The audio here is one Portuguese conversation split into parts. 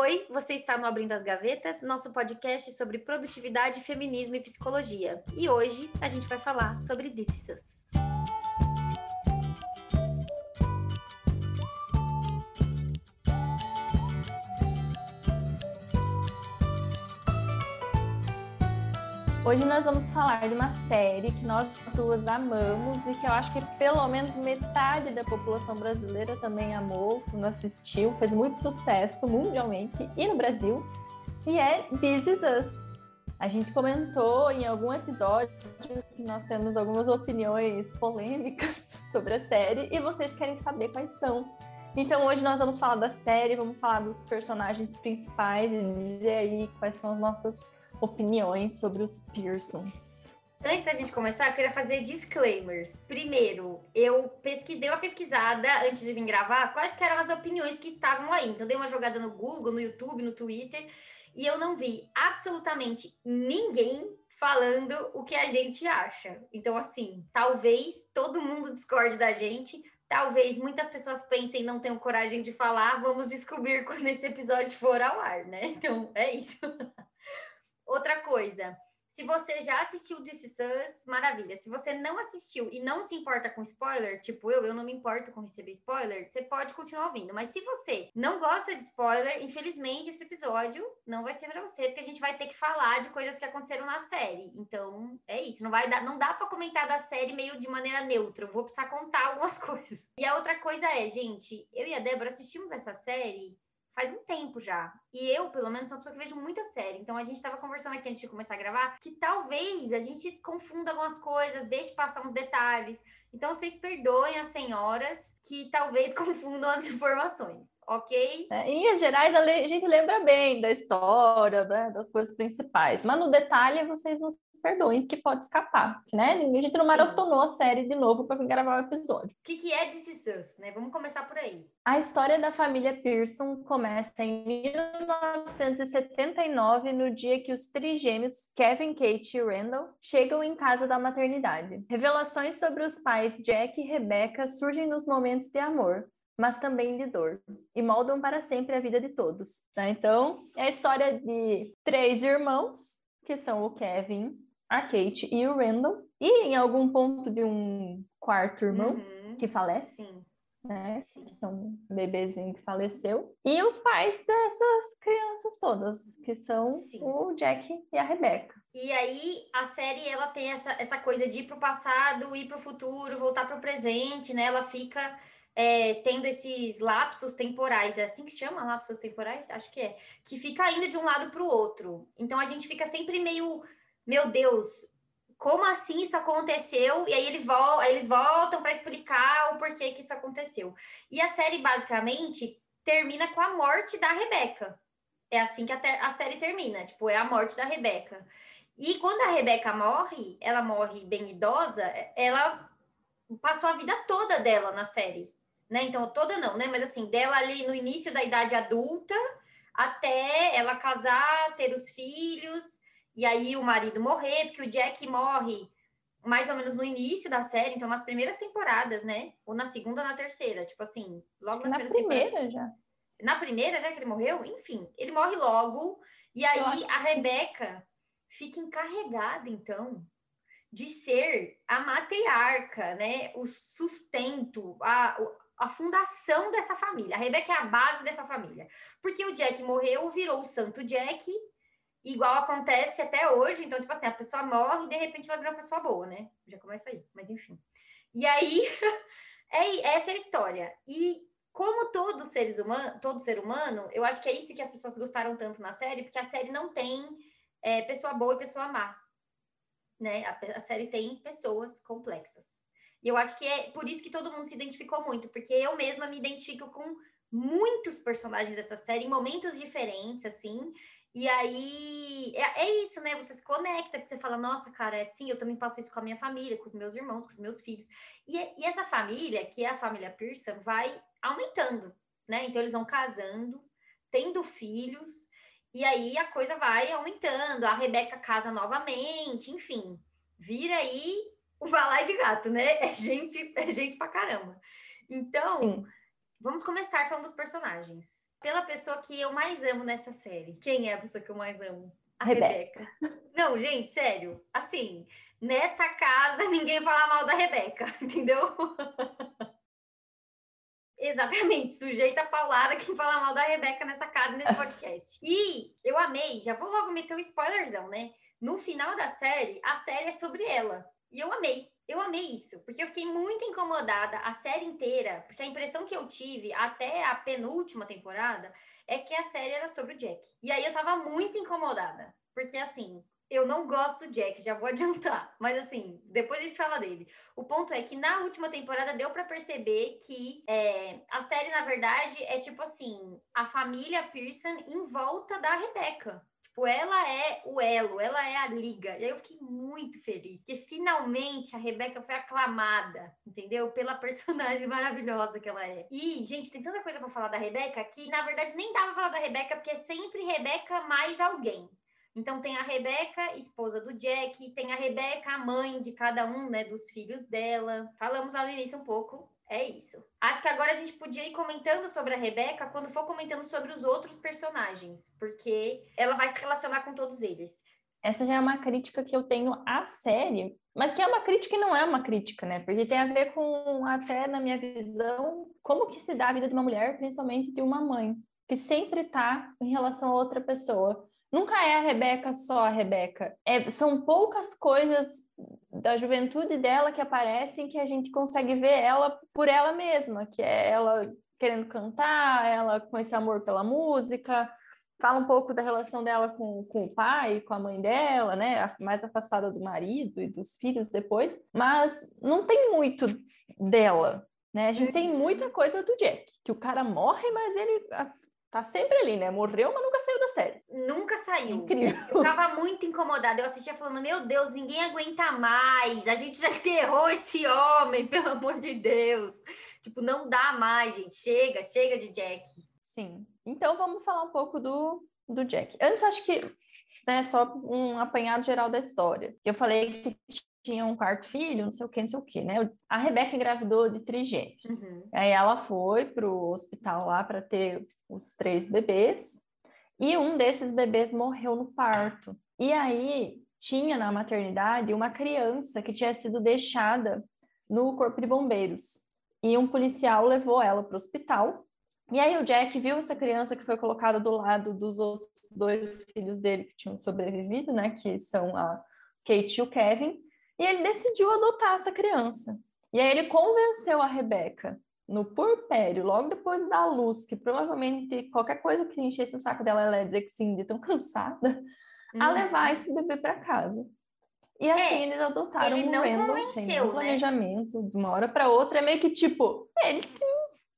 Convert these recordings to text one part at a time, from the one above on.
Oi, você está no Abrindo as Gavetas, nosso podcast sobre produtividade, feminismo e psicologia. E hoje a gente vai falar sobre This. Hoje nós vamos falar de uma série que nós duas amamos e que eu acho que pelo menos metade da população brasileira também amou quando assistiu, fez muito sucesso mundialmente e no Brasil, e é This Is Us. A gente comentou em algum episódio que nós temos algumas opiniões polêmicas sobre a série e vocês querem saber quais são. Então hoje nós vamos falar da série, vamos falar dos personagens principais e dizer aí quais são as nossas opiniões sobre os Pearsons. Antes da gente começar, eu queria fazer disclaimers. Primeiro, eu pesquisei, uma pesquisada antes de vir gravar quais eram as opiniões que estavam aí. Então, dei uma jogada no Google, no YouTube, no Twitter, e eu não vi absolutamente ninguém falando o que a gente acha. Então, assim, talvez todo mundo discorde da gente, talvez muitas pessoas pensem e não tenham coragem de falar. Vamos descobrir quando esse episódio for ao ar, né? Então, é isso. Outra coisa, se você já assistiu Is Us, maravilha. Se você não assistiu e não se importa com spoiler, tipo eu, eu não me importo com receber spoiler, você pode continuar ouvindo. Mas se você não gosta de spoiler, infelizmente esse episódio não vai ser para você, porque a gente vai ter que falar de coisas que aconteceram na série. Então, é isso. Não vai dar, não dá para comentar da série meio de maneira neutra. Eu vou precisar contar algumas coisas. E a outra coisa é, gente, eu e a Débora assistimos essa série faz um tempo já. E eu, pelo menos, sou uma pessoa que vejo muita série. Então a gente estava conversando aqui antes de começar a gravar que talvez a gente confunda algumas coisas, deixe passar uns detalhes. Então vocês perdoem as senhoras que talvez confundam as informações, ok? É, em gerais, a gente lembra bem da história, né, das coisas principais, mas no detalhe vocês não perdoem, que pode escapar, né? A gente não maratonou a série de novo para gravar o episódio. O que, que é This Is Us, né? Vamos começar por aí. A história da família Pearson começa em 1979, no dia que os trigêmeos Kevin, Kate e Randall chegam em casa da maternidade. Revelações sobre os pais Jack e Rebecca surgem nos momentos de amor, mas também de dor, e moldam para sempre a vida de todos. Né? Então, é a história de três irmãos, que são o Kevin, a Kate e o Randall, e em algum ponto de um quarto irmão uhum. que falece. Sim. Né? Então, um bebezinho que faleceu. E os pais dessas crianças todas, que são Sim. o Jack e a Rebecca. E aí, a série, ela tem essa, essa coisa de ir pro passado, ir pro futuro, voltar pro presente, né? Ela fica... É, tendo esses lapsos temporais, é assim que se chama, lapsos temporais? Acho que é, que fica indo de um lado para o outro. Então a gente fica sempre meio meu Deus, como assim isso aconteceu? E aí, ele vol aí eles voltam para explicar o porquê que isso aconteceu. E a série, basicamente, termina com a morte da Rebeca. É assim que a, a série termina, tipo, é a morte da Rebeca. E quando a Rebeca morre, ela morre bem idosa, ela passou a vida toda dela na série, né? Então, toda não, né? Mas assim, dela ali no início da idade adulta, até ela casar, ter os filhos, e aí o marido morrer, porque o Jack morre mais ou menos no início da série, então nas primeiras temporadas, né? Ou na segunda ou na terceira, tipo assim, logo nas na primeira já. Na primeira, já que ele morreu, enfim, ele morre logo, e aí a Rebeca fica encarregada, então, de ser a matriarca, né? O sustento, a, a fundação dessa família. A Rebeca é a base dessa família. Porque o Jack morreu, virou o santo Jack, igual acontece até hoje. Então, tipo assim, a pessoa morre e de repente ela vira uma pessoa boa, né? Já começa aí, mas enfim. E aí, é, essa é a história. E como todo, seres humano, todo ser humano, eu acho que é isso que as pessoas gostaram tanto na série, porque a série não tem é, pessoa boa e pessoa má. Né? A, a série tem pessoas complexas. E eu acho que é por isso que todo mundo se identificou muito, porque eu mesma me identifico com muitos personagens dessa série em momentos diferentes, assim, e aí, é, é, isso, né? Você se conecta, porque você fala, nossa, cara, é assim, eu também passo isso com a minha família, com os meus irmãos, com os meus filhos. E, e essa família, que é a família Pearson, vai aumentando, né? Então, eles vão casando, tendo filhos, e aí a coisa vai aumentando. A Rebeca casa novamente, enfim, vira aí o balai de gato, né? É gente, é gente pra caramba. Então, Sim. vamos começar falando dos personagens. Pela pessoa que eu mais amo nessa série. Quem é a pessoa que eu mais amo? A Rebeca. Rebeca. Não, gente, sério. Assim, nesta casa ninguém fala mal da Rebeca, entendeu? Exatamente, sujeita paulada quem fala mal da Rebeca nessa casa, nesse podcast. E eu amei, já vou logo meter um spoilerzão, né? No final da série, a série é sobre ela. E eu amei. Eu amei isso, porque eu fiquei muito incomodada a série inteira, porque a impressão que eu tive até a penúltima temporada é que a série era sobre o Jack. E aí eu tava muito incomodada, porque assim, eu não gosto do Jack, já vou adiantar. Mas assim, depois a gente fala dele. O ponto é que na última temporada deu para perceber que é, a série, na verdade, é tipo assim: a família Pearson em volta da Rebecca. Tipo, ela é o elo, ela é a liga. E aí eu fiquei muito feliz, porque finalmente a Rebeca foi aclamada, entendeu? Pela personagem maravilhosa que ela é. E, gente, tem tanta coisa para falar da Rebeca que, na verdade, nem dava pra falar da Rebeca, porque é sempre Rebeca mais alguém. Então tem a Rebeca, esposa do Jack, tem a Rebeca, a mãe de cada um, né, dos filhos dela. Falamos ao início um pouco é isso. Acho que agora a gente podia ir comentando sobre a Rebeca quando for comentando sobre os outros personagens, porque ela vai se relacionar com todos eles. Essa já é uma crítica que eu tenho à série, mas que é uma crítica e não é uma crítica, né? Porque tem a ver com, até na minha visão, como que se dá a vida de uma mulher, principalmente de uma mãe, que sempre está em relação a outra pessoa. Nunca é a Rebeca só a Rebeca. É, são poucas coisas da juventude dela que aparecem que a gente consegue ver ela por ela mesma, que é ela querendo cantar, ela com esse amor pela música, fala um pouco da relação dela com, com o pai, com a mãe dela, né, mais afastada do marido e dos filhos depois, mas não tem muito dela, né? A gente tem muita coisa do Jack, que o cara morre, mas ele tá sempre ali, né? Morreu, mas nunca saiu da série. Nunca saiu. Incrível. Eu tava muito incomodada. Eu assistia falando, meu Deus, ninguém aguenta mais. A gente já enterrou esse homem, pelo amor de Deus. Tipo, não dá mais, gente. Chega, chega de Jack. Sim. Então vamos falar um pouco do, do Jack. Antes, acho que né, só um apanhado geral da história. Eu falei que tinha um quarto filho, não sei o que, não sei o que, né? A Rebeca engravidou de trigêmeos. Uhum. Aí ela foi para o hospital lá para ter os três bebês e um desses bebês morreu no parto. E aí tinha na maternidade uma criança que tinha sido deixada no corpo de bombeiros. E um policial levou ela para o hospital. E aí o Jack viu essa criança que foi colocada do lado dos outros dois filhos dele que tinham sobrevivido, né? Que são a Kate e o Kevin. E ele decidiu adotar essa criança. E aí ele convenceu a Rebeca no purpério, logo depois da luz, que provavelmente qualquer coisa que enchesse o saco dela, ela ia dizer que sim, de tão cansada, uhum. a levar esse bebê para casa. E assim é, eles adotaram ele não Randall, sem um né? planejamento, né? de uma hora para outra, é meio que tipo, ele tem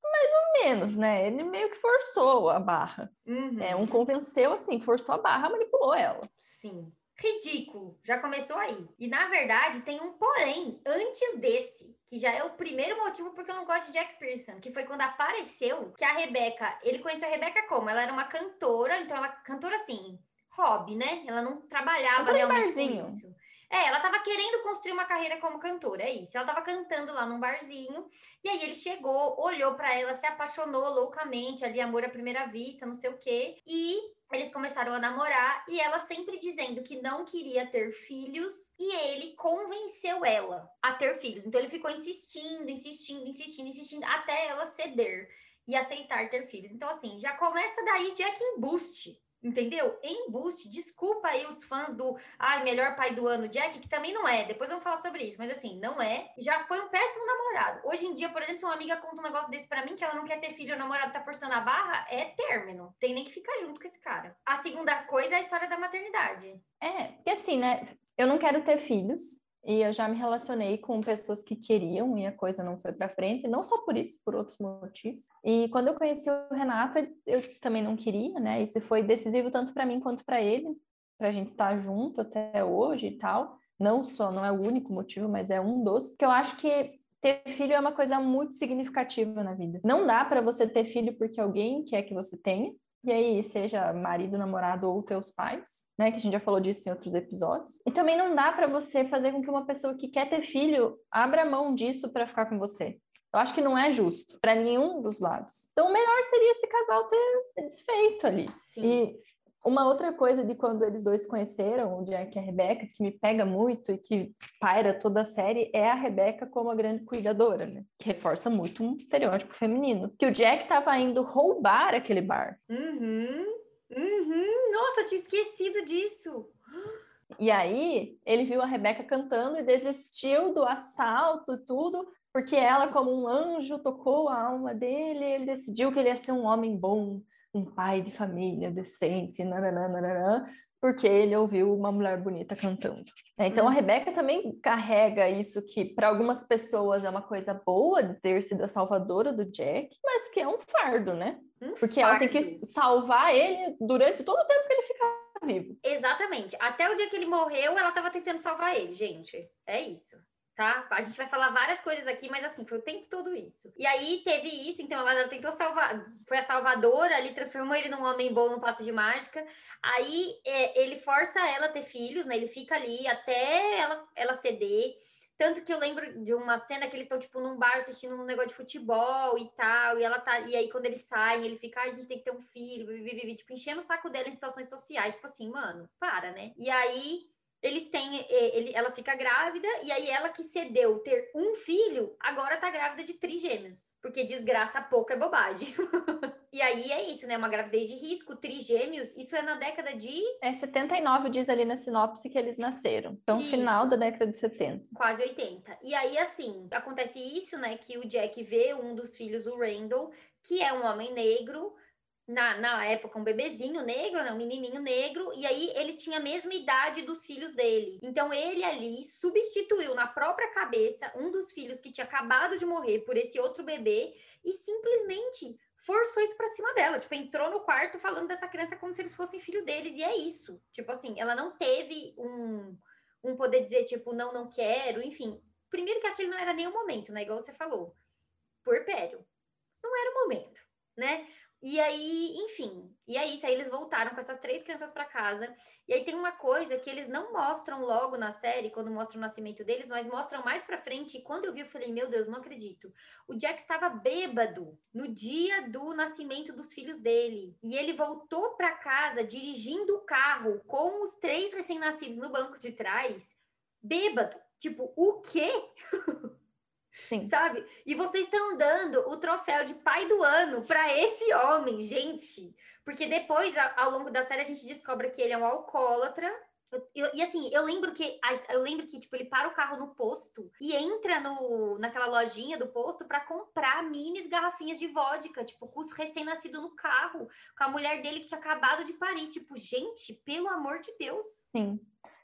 mais ou menos, né? Ele meio que forçou a barra. Uhum. É, um convenceu assim, forçou a barra, manipulou ela. Sim ridículo. Já começou aí. E na verdade tem um porém antes desse, que já é o primeiro motivo porque eu não gosto de Jack Pearson, que foi quando apareceu que a Rebeca, ele conheceu a Rebeca como? Ela era uma cantora, então ela cantora assim, hobby, né? Ela não trabalhava realmente com isso. É, ela tava querendo construir uma carreira como cantora, é isso. Ela tava cantando lá num barzinho, e aí ele chegou, olhou para ela, se apaixonou loucamente, ali amor à primeira vista, não sei o quê, e eles começaram a namorar e ela sempre dizendo que não queria ter filhos e ele convenceu ela a ter filhos. Então ele ficou insistindo, insistindo, insistindo, insistindo até ela ceder e aceitar ter filhos. Então assim, já começa daí Jack Embuste. Entendeu? Embuste, desculpa aí os fãs do ai, melhor pai do ano, Jack, que também não é. Depois vamos falar sobre isso, mas assim, não é. Já foi um péssimo namorado. Hoje em dia, por exemplo, se uma amiga conta um negócio desse para mim, que ela não quer ter filho, o namorado tá forçando a barra, é término. Tem nem que ficar junto com esse cara. A segunda coisa é a história da maternidade. É, porque assim, né? Eu não quero ter filhos, e eu já me relacionei com pessoas que queriam e a coisa não foi para frente, não só por isso, por outros motivos. E quando eu conheci o Renato, eu também não queria, né? Isso foi decisivo tanto para mim quanto para ele, para a gente estar tá junto até hoje e tal. Não só, não é o único motivo, mas é um dos. Que eu acho que ter filho é uma coisa muito significativa na vida. Não dá para você ter filho porque alguém quer que você tenha, e aí, seja marido, namorado ou teus pais, né? Que a gente já falou disso em outros episódios. E também não dá para você fazer com que uma pessoa que quer ter filho abra mão disso para ficar com você. Eu acho que não é justo para nenhum dos lados. Então, o melhor seria esse casal ter desfeito ali. Sim. E uma outra coisa de quando eles dois conheceram, o Jack e a Rebeca, que me pega muito e que paira toda a série, é a Rebeca como a grande cuidadora, né? Que reforça muito um estereótipo feminino. Que o Jack estava indo roubar aquele bar. Uhum, uhum. Nossa, eu tinha esquecido disso. E aí, ele viu a Rebeca cantando e desistiu do assalto e tudo, porque ela, como um anjo, tocou a alma dele, ele decidiu que ele ia ser um homem bom, um pai de família decente, nananana, porque ele ouviu uma mulher bonita cantando. É, então a uhum. Rebeca também carrega isso que para algumas pessoas é uma coisa boa de ter sido a salvadora do Jack, mas que é um fardo, né? Um porque fardo. ela tem que salvar ele durante todo o tempo que ele fica vivo. Exatamente. Até o dia que ele morreu, ela estava tentando salvar ele, gente. É isso tá? A gente vai falar várias coisas aqui, mas assim, foi o tempo todo isso. E aí teve isso, então ela tentou salvar, foi a salvadora ali, transformou ele num homem bom no passe de mágica. Aí é, ele força ela a ter filhos, né? Ele fica ali até ela, ela ceder. Tanto que eu lembro de uma cena que eles estão, tipo, num bar assistindo um negócio de futebol e tal, e ela tá. E aí, quando eles saem, ele fica, ah, a gente tem que ter um filho, tipo, enchendo o saco dela em situações sociais, tipo assim, mano, para, né? E aí eles têm, ele, ela fica grávida, e aí ela que cedeu ter um filho, agora tá grávida de trigêmeos, porque desgraça pouco é bobagem. e aí é isso, né? Uma gravidez de risco, trigêmeos, isso é na década de. É 79, diz ali na sinopse que eles nasceram. Então, isso. final da década de 70. Quase 80. E aí, assim, acontece isso, né? Que o Jack vê um dos filhos, o Randall, que é um homem negro, na, na época, um bebezinho negro, né, um menininho negro, e aí ele tinha a mesma idade dos filhos dele. Então ele ali substituiu na própria cabeça um dos filhos que tinha acabado de morrer por esse outro bebê e simplesmente forçou isso pra cima dela. Tipo, entrou no quarto falando dessa criança como se eles fossem filho deles, e é isso. Tipo assim, ela não teve um, um poder dizer, tipo, não, não quero, enfim. Primeiro que aquele não era nem o momento, né? Igual você falou. Puerpério. Não era o momento, né? E aí, enfim, e é isso. Aí eles voltaram com essas três crianças para casa. E aí tem uma coisa que eles não mostram logo na série, quando mostram o nascimento deles, mas mostram mais para frente. E quando eu vi, eu falei: Meu Deus, não acredito. O Jack estava bêbado no dia do nascimento dos filhos dele. E ele voltou para casa dirigindo o carro com os três recém-nascidos no banco de trás, bêbado. Tipo, o quê? Sim. Sabe? E vocês estão dando o troféu de pai do ano para esse homem, gente. Porque depois, ao longo da série, a gente descobre que ele é um alcoólatra. Eu, e assim, eu lembro que eu lembro que tipo ele para o carro no posto e entra no naquela lojinha do posto para comprar minis garrafinhas de vodka, tipo, com os recém-nascido no carro, com a mulher dele que tinha acabado de parir, tipo, gente, pelo amor de Deus. Sim.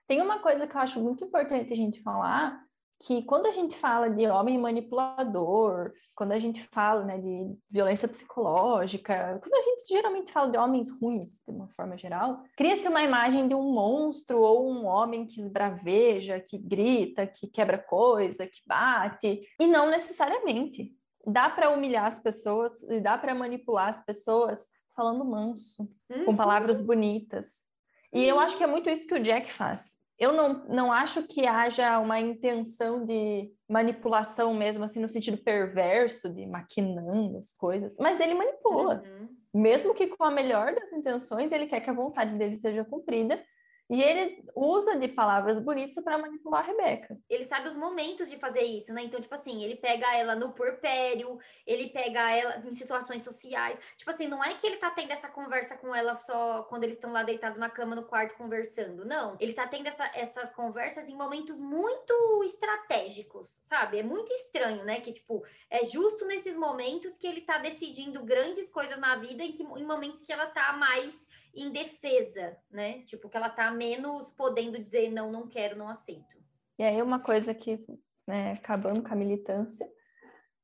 Tem uma coisa que eu acho muito importante a gente falar, que quando a gente fala de homem manipulador, quando a gente fala né, de violência psicológica, quando a gente geralmente fala de homens ruins, de uma forma geral, cria-se uma imagem de um monstro ou um homem que esbraveja, que grita, que quebra coisa, que bate, e não necessariamente. Dá para humilhar as pessoas e dá para manipular as pessoas falando manso, uhum. com palavras bonitas. E eu acho que é muito isso que o Jack faz eu não, não acho que haja uma intenção de manipulação mesmo, assim, no sentido perverso, de maquinando as coisas, mas ele manipula. Uhum. Mesmo que com a melhor das intenções, ele quer que a vontade dele seja cumprida, e ele usa de palavras bonitas para manipular a Rebeca. Ele sabe os momentos de fazer isso, né? Então, tipo assim, ele pega ela no porpério, ele pega ela em situações sociais. Tipo assim, não é que ele tá tendo essa conversa com ela só quando eles estão lá deitados na cama no quarto conversando. Não. Ele tá tendo essa, essas conversas em momentos muito estratégicos, sabe? É muito estranho, né? Que, tipo, é justo nesses momentos que ele tá decidindo grandes coisas na vida em, que, em momentos que ela tá mais em defesa, né? Tipo, que ela tá menos podendo dizer não, não quero, não aceito. E aí uma coisa que, né, acabando com a militância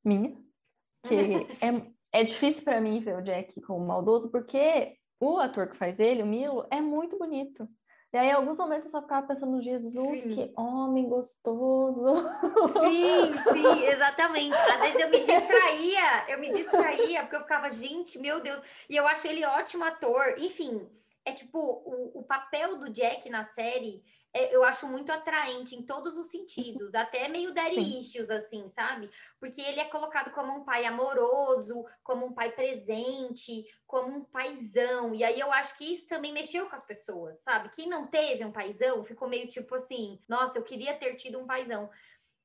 minha, que é, é difícil para mim ver o Jack como maldoso, porque o ator que faz ele, o Milo, é muito bonito. E aí, em alguns momentos, eu só ficava pensando, Jesus, sim. que homem gostoso. Sim, sim, exatamente. Às vezes eu me distraía, eu me distraía, porque eu ficava, gente, meu Deus. E eu acho ele ótimo ator. Enfim, é tipo, o, o papel do Jack na série é, eu acho muito atraente em todos os sentidos, até meio issues, assim, sabe? Porque ele é colocado como um pai amoroso, como um pai presente, como um paizão. E aí eu acho que isso também mexeu com as pessoas, sabe? Quem não teve um paizão ficou meio tipo assim, nossa, eu queria ter tido um paizão.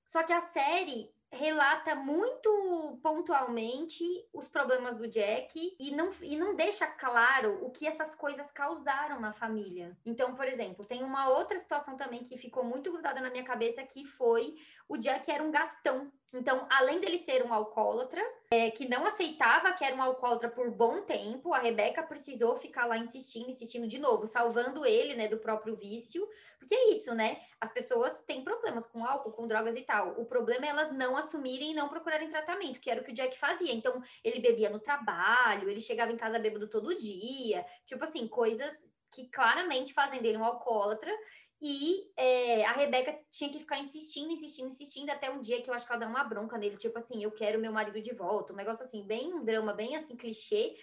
Só que a série relata muito pontualmente os problemas do Jack e não, e não deixa claro o que essas coisas causaram na família. Então, por exemplo, tem uma outra situação também que ficou muito grudada na minha cabeça que foi o Jack era um gastão. Então, além dele ser um alcoólatra, é, que não aceitava que era um alcoólatra por bom tempo, a Rebeca precisou ficar lá insistindo, insistindo de novo, salvando ele, né, do próprio vício. Porque é isso, né? As pessoas têm problemas com álcool, com drogas e tal. O problema é elas não assumirem e não procurarem tratamento, que era o que o Jack fazia. Então, ele bebia no trabalho, ele chegava em casa bêbado todo dia. Tipo assim, coisas que claramente fazem dele um alcoólatra e é, a Rebeca tinha que ficar insistindo, insistindo, insistindo, até um dia que eu acho que ela dá uma bronca nele, tipo assim, eu quero meu marido de volta, um negócio assim, bem um drama, bem assim, clichê.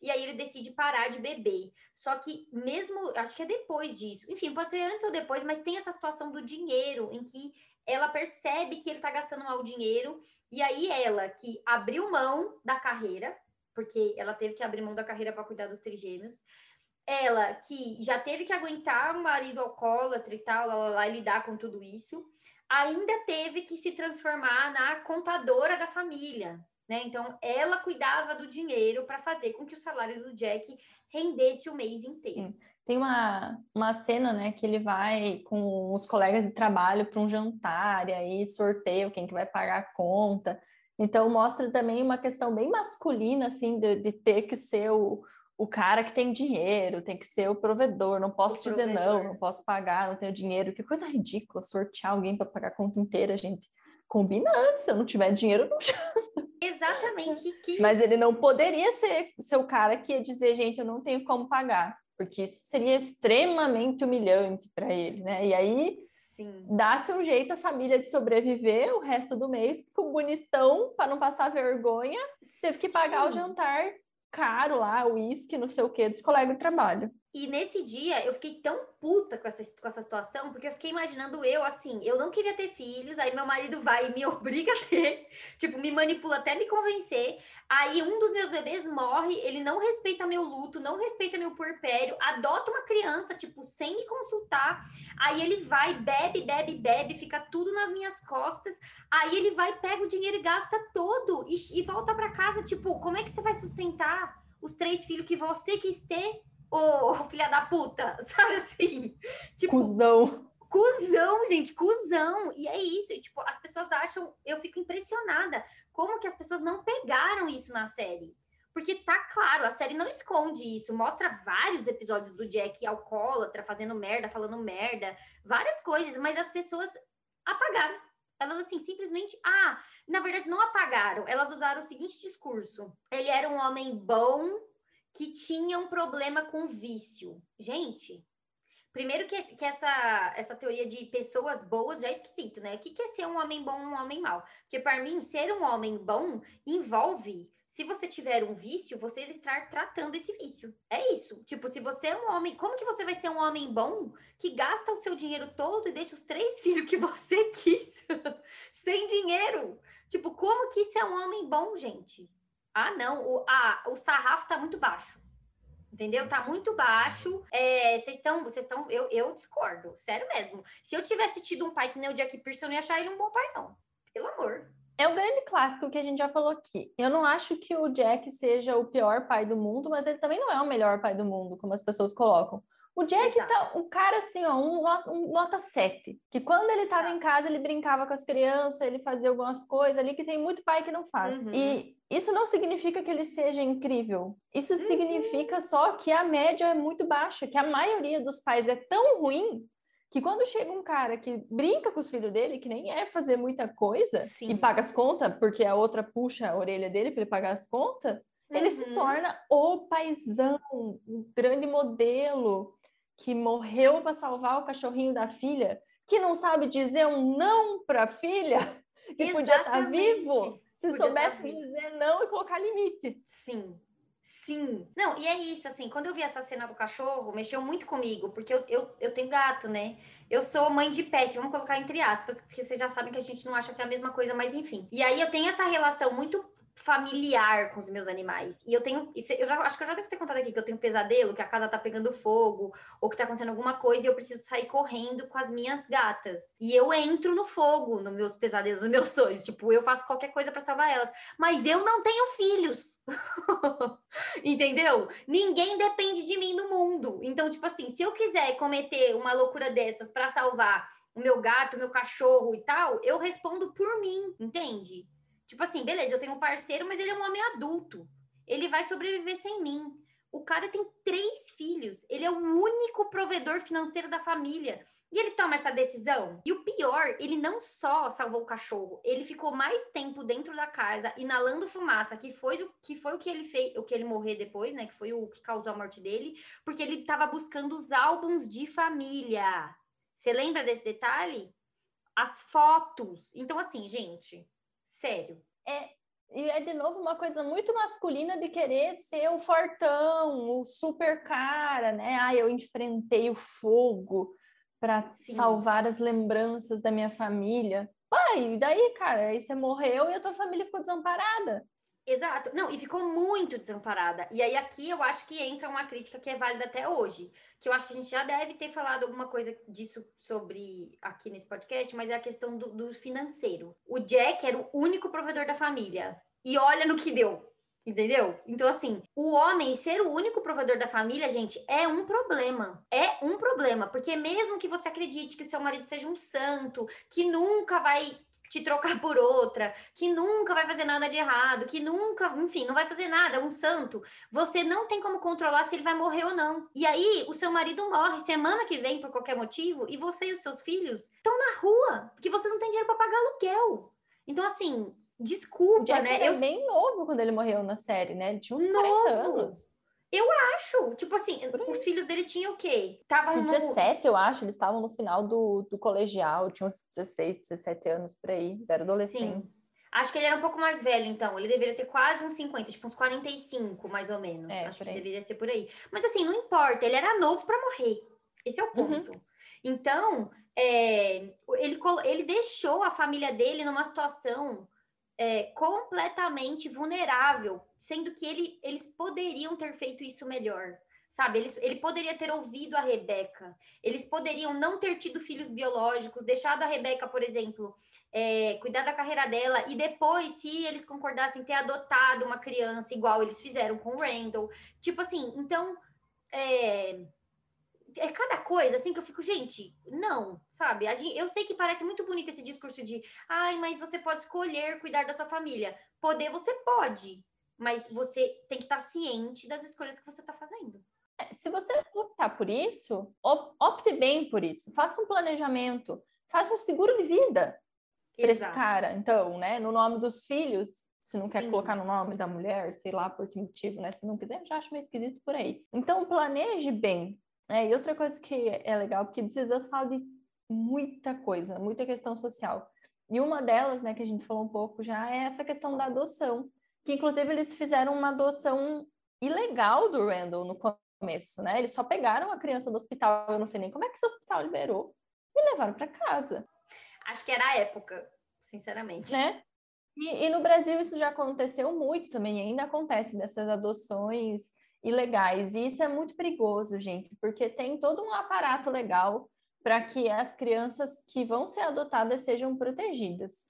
E aí ele decide parar de beber. Só que mesmo, acho que é depois disso. Enfim, pode ser antes ou depois, mas tem essa situação do dinheiro, em que ela percebe que ele tá gastando mal o dinheiro. E aí ela, que abriu mão da carreira, porque ela teve que abrir mão da carreira para cuidar dos trigêmeos, ela que já teve que aguentar o marido alcoólatra e tal, lá, lá, lá, e lidar com tudo isso, ainda teve que se transformar na contadora da família, né? Então, ela cuidava do dinheiro para fazer com que o salário do Jack rendesse o mês inteiro. Sim. Tem uma, uma cena, né, que ele vai com os colegas de trabalho para um jantar e aí sorteio quem que vai pagar a conta. Então, mostra também uma questão bem masculina, assim, de, de ter que ser o, o cara que tem dinheiro, tem que ser o provedor, não posso o dizer provedor. não, não posso pagar, não tenho dinheiro. Que coisa ridícula sortear alguém para pagar a conta inteira, gente. Combina antes, se eu não tiver dinheiro, não. Exatamente. Que... Mas ele não poderia ser, ser o cara que ia dizer, gente, eu não tenho como pagar, porque isso seria extremamente humilhante para ele, né? E aí dá-se um jeito a família de sobreviver o resto do mês, porque o bonitão, para não passar vergonha, teve que pagar o jantar caro lá, uísque, não sei o quê, dos colegas de trabalho. E nesse dia eu fiquei tão puta com essa, com essa situação, porque eu fiquei imaginando eu assim, eu não queria ter filhos, aí meu marido vai e me obriga a ter, tipo, me manipula até me convencer. Aí um dos meus bebês morre, ele não respeita meu luto, não respeita meu puerpério, adota uma criança, tipo, sem me consultar. Aí ele vai, bebe, bebe, bebe, fica tudo nas minhas costas. Aí ele vai, pega o dinheiro e gasta todo e, e volta para casa, tipo, como é que você vai sustentar os três filhos que você quis ter? Ô, filha da puta, sabe assim? Tipo, cusão. Cusão, gente, cuzão. E é isso, e, tipo, as pessoas acham, eu fico impressionada como que as pessoas não pegaram isso na série. Porque tá claro, a série não esconde isso, mostra vários episódios do Jack alcoólatra, fazendo merda, falando merda, várias coisas, mas as pessoas apagaram. Elas, assim, simplesmente, ah, na verdade não apagaram, elas usaram o seguinte discurso: ele era um homem bom, que tinha um problema com vício. Gente, primeiro que, que essa, essa teoria de pessoas boas já é esquisito, né? O que, que é ser um homem bom um homem mau? Porque, para mim, ser um homem bom envolve se você tiver um vício, você estar tratando esse vício. É isso. Tipo, se você é um homem, como que você vai ser um homem bom que gasta o seu dinheiro todo e deixa os três filhos que você quis sem dinheiro? Tipo, como que isso é um homem bom, gente? Ah, não, o, a, o sarrafo tá muito baixo. Entendeu? Tá muito baixo. É, vocês é, estão. Vocês estão. Eu, eu discordo. Sério mesmo. Se eu tivesse tido um pai que nem o Jack Pearson, eu não ia achar ele um bom pai, não. Pelo amor. É um grande clássico que a gente já falou aqui. Eu não acho que o Jack seja o pior pai do mundo, mas ele também não é o melhor pai do mundo, como as pessoas colocam. O Jack tá Exato. tá um cara assim, ó, um, um nota 7. Que quando ele tava em casa, ele brincava com as crianças, ele fazia algumas coisas ali que tem muito pai que não faz. Uhum. E isso não significa que ele seja incrível. Isso uhum. significa só que a média é muito baixa, que a maioria dos pais é tão ruim que quando chega um cara que brinca com os filhos dele, que nem é fazer muita coisa Sim. e paga as contas, porque a outra puxa a orelha dele para ele pagar as contas, uhum. ele se uhum. torna o paizão, o grande modelo que morreu para salvar o cachorrinho da filha, que não sabe dizer um não para a filha, que Exatamente. podia estar vivo, se podia soubesse dizer não e colocar limite. Sim. Sim. Não, e é isso, assim, quando eu vi essa cena do cachorro, mexeu muito comigo, porque eu, eu, eu tenho gato, né? Eu sou mãe de pet, vamos colocar entre aspas, porque vocês já sabem que a gente não acha que é a mesma coisa, mas enfim. E aí eu tenho essa relação muito familiar com os meus animais. E eu tenho, eu já acho que eu já devo ter contado aqui que eu tenho um pesadelo, que a casa tá pegando fogo, ou que tá acontecendo alguma coisa e eu preciso sair correndo com as minhas gatas. E eu entro no fogo nos meus pesadelos, nos meus sonhos, tipo, eu faço qualquer coisa para salvar elas, mas eu não tenho filhos. Entendeu? Ninguém depende de mim no mundo. Então, tipo assim, se eu quiser cometer uma loucura dessas para salvar o meu gato, o meu cachorro e tal, eu respondo por mim, entende? Tipo assim, beleza, eu tenho um parceiro, mas ele é um homem adulto. Ele vai sobreviver sem mim. O cara tem três filhos. Ele é o único provedor financeiro da família. E ele toma essa decisão. E o pior, ele não só salvou o cachorro, ele ficou mais tempo dentro da casa, inalando fumaça, que foi o que, foi o que ele fez, o que ele morrer depois, né? Que foi o que causou a morte dele, porque ele estava buscando os álbuns de família. Você lembra desse detalhe? As fotos. Então, assim, gente, Sério. É, e é de novo uma coisa muito masculina de querer ser o fortão, o super cara, né? Ah, eu enfrentei o fogo para salvar as lembranças da minha família. Pai, e daí, cara? Aí você morreu e a tua família ficou desamparada. Exato. Não, e ficou muito desamparada. E aí aqui eu acho que entra uma crítica que é válida até hoje, que eu acho que a gente já deve ter falado alguma coisa disso sobre aqui nesse podcast, mas é a questão do, do financeiro. O Jack era o único provedor da família. E olha no que deu. Entendeu? Então, assim, o homem ser o único provedor da família, gente, é um problema. É um problema. Porque mesmo que você acredite que seu marido seja um santo, que nunca vai te trocar por outra, que nunca vai fazer nada de errado, que nunca, enfim, não vai fazer nada, é um santo. Você não tem como controlar se ele vai morrer ou não. E aí, o seu marido morre semana que vem por qualquer motivo e você e os seus filhos estão na rua, porque vocês não têm dinheiro para pagar aluguel. Então, assim, desculpa, né? Era eu bem novo quando ele morreu na série, né? Ele tinha uns novo. anos. Eu acho, tipo assim, os filhos dele tinham o quê? Estavam no... 17, eu acho, eles estavam no final do, do colegial, tinham uns 16, 17 anos por aí, eram adolescentes. Sim. Acho que ele era um pouco mais velho, então. Ele deveria ter quase uns 50, tipo uns 45, mais ou menos. É, acho que deveria ser por aí. Mas assim, não importa, ele era novo para morrer. Esse é o uhum. ponto. Uhum. Então, é, ele, ele deixou a família dele numa situação é, completamente vulnerável, sendo que ele, eles poderiam ter feito isso melhor. Sabe, eles, ele poderia ter ouvido a Rebeca, eles poderiam não ter tido filhos biológicos, deixado a Rebeca, por exemplo, é, cuidar da carreira dela, e depois, se eles concordassem, ter adotado uma criança igual eles fizeram com o Randall. Tipo assim, então. É, é cada coisa assim que eu fico, gente, não, sabe? Eu sei que parece muito bonito esse discurso de, ai, mas você pode escolher cuidar da sua família. Poder você pode, mas você tem que estar ciente das escolhas que você está fazendo. É, se você optar por isso, opte bem por isso. Faça um planejamento, faça um seguro de vida para esse cara, então, né? No nome dos filhos, se não Sim. quer colocar no nome da mulher, sei lá por que motivo, né? Se não quiser, já acho meio esquisito por aí. Então, planeje bem é, e outra coisa que é legal, porque This fala de muita coisa, muita questão social. E uma delas, né, que a gente falou um pouco já, é essa questão da adoção, que inclusive eles fizeram uma adoção ilegal do Randall no começo, né? Eles só pegaram a criança do hospital, eu não sei nem como é que esse hospital liberou, e levaram para casa. Acho que era a época, sinceramente. Né? E, e, no Brasil isso já aconteceu muito também, ainda acontece dessas adoções ilegais. E isso é muito perigoso, gente, porque tem todo um aparato legal para que as crianças que vão ser adotadas sejam protegidas.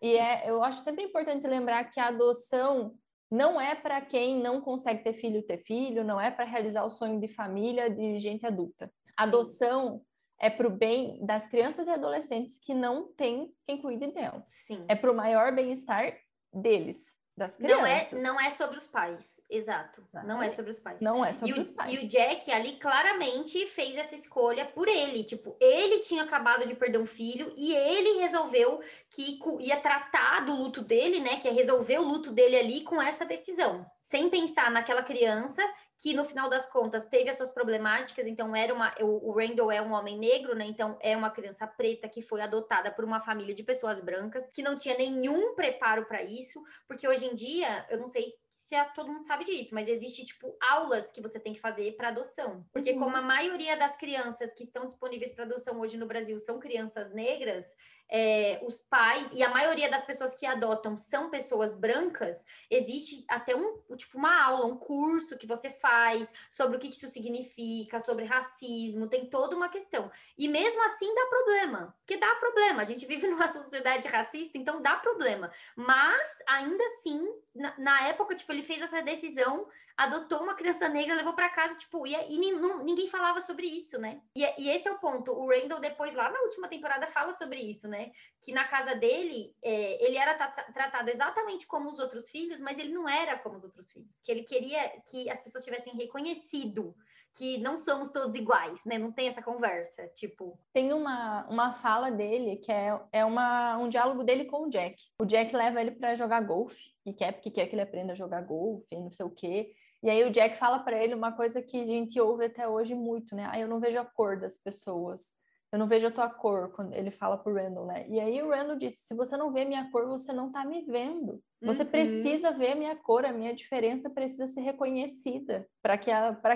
Sim. E é, eu acho sempre importante lembrar que a adoção não é para quem não consegue ter filho ter filho, não é para realizar o sonho de família de gente adulta. Adoção é para o bem das crianças e adolescentes que não tem quem cuide delas. Sim. É para o maior bem-estar deles das crianças. Não é, não é sobre os pais, exato. Não é sobre os pais. Não é sobre e os pais. E o Jack ali claramente fez essa escolha por ele. Tipo, ele tinha acabado de perder um filho e ele resolveu que ia tratar do luto dele, né? Que ia resolver o luto dele ali com essa decisão. Sem pensar naquela criança que no final das contas teve essas problemáticas, então era uma o, o Randall é um homem negro, né? Então é uma criança preta que foi adotada por uma família de pessoas brancas que não tinha nenhum preparo para isso, porque hoje em dia, eu não sei se a, todo mundo sabe disso, mas existe tipo aulas que você tem que fazer para adoção. Porque uhum. como a maioria das crianças que estão disponíveis para adoção hoje no Brasil são crianças negras, é, os pais e a maioria das pessoas que adotam são pessoas brancas, existe até um tipo uma aula, um curso que você faz sobre o que isso significa, sobre racismo, tem toda uma questão. E mesmo assim dá problema, porque dá problema. A gente vive numa sociedade racista, então dá problema. Mas ainda assim, na, na época, tipo, ele fez essa decisão adotou uma criança negra, levou para casa, tipo, e, e não, ninguém falava sobre isso, né? E, e, esse é o ponto. O Randall, depois, lá na última temporada, fala sobre isso, né? Que na casa dele, é, ele era tratado exatamente como os outros filhos, mas ele não era como os outros filhos. Que ele queria que as pessoas tivessem reconhecido que não somos todos iguais, né? Não tem essa conversa, tipo. Tem uma, uma fala dele que é, é uma, um diálogo dele com o Jack. O Jack leva ele para jogar golfe, e quer porque quer que ele aprenda a jogar golfe, não sei o quê. E aí o Jack fala para ele uma coisa que a gente ouve até hoje muito, né? Ah, eu não vejo a cor das pessoas. Eu não vejo a tua cor, quando ele fala pro Randall, né? E aí o Randall disse: se você não vê minha cor, você não tá me vendo. Você uhum. precisa ver a minha cor, a minha diferença precisa ser reconhecida. Para que,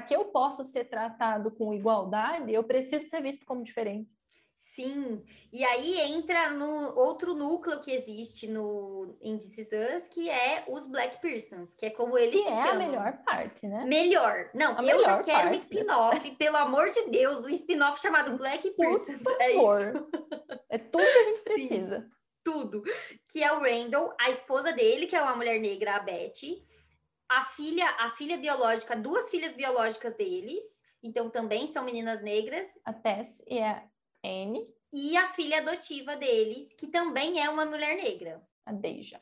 que eu possa ser tratado com igualdade, eu preciso ser visto como diferente. Sim, e aí entra no outro núcleo que existe no Indices Us, que é os Black Persons, que é como eles que se é chamam. a melhor parte, né? Melhor. Não, a eu já quero um spin-off, pelo amor de Deus, um spin-off chamado Black Persons. É. É isso. É tudo que a gente precisa. Sim, tudo. Que é o Randall, a esposa dele, que é uma mulher negra, a Betty, a filha, a filha biológica, duas filhas biológicas deles, então também são meninas negras. A Tess e a N. E a filha adotiva deles, que também é uma mulher negra. A Deja.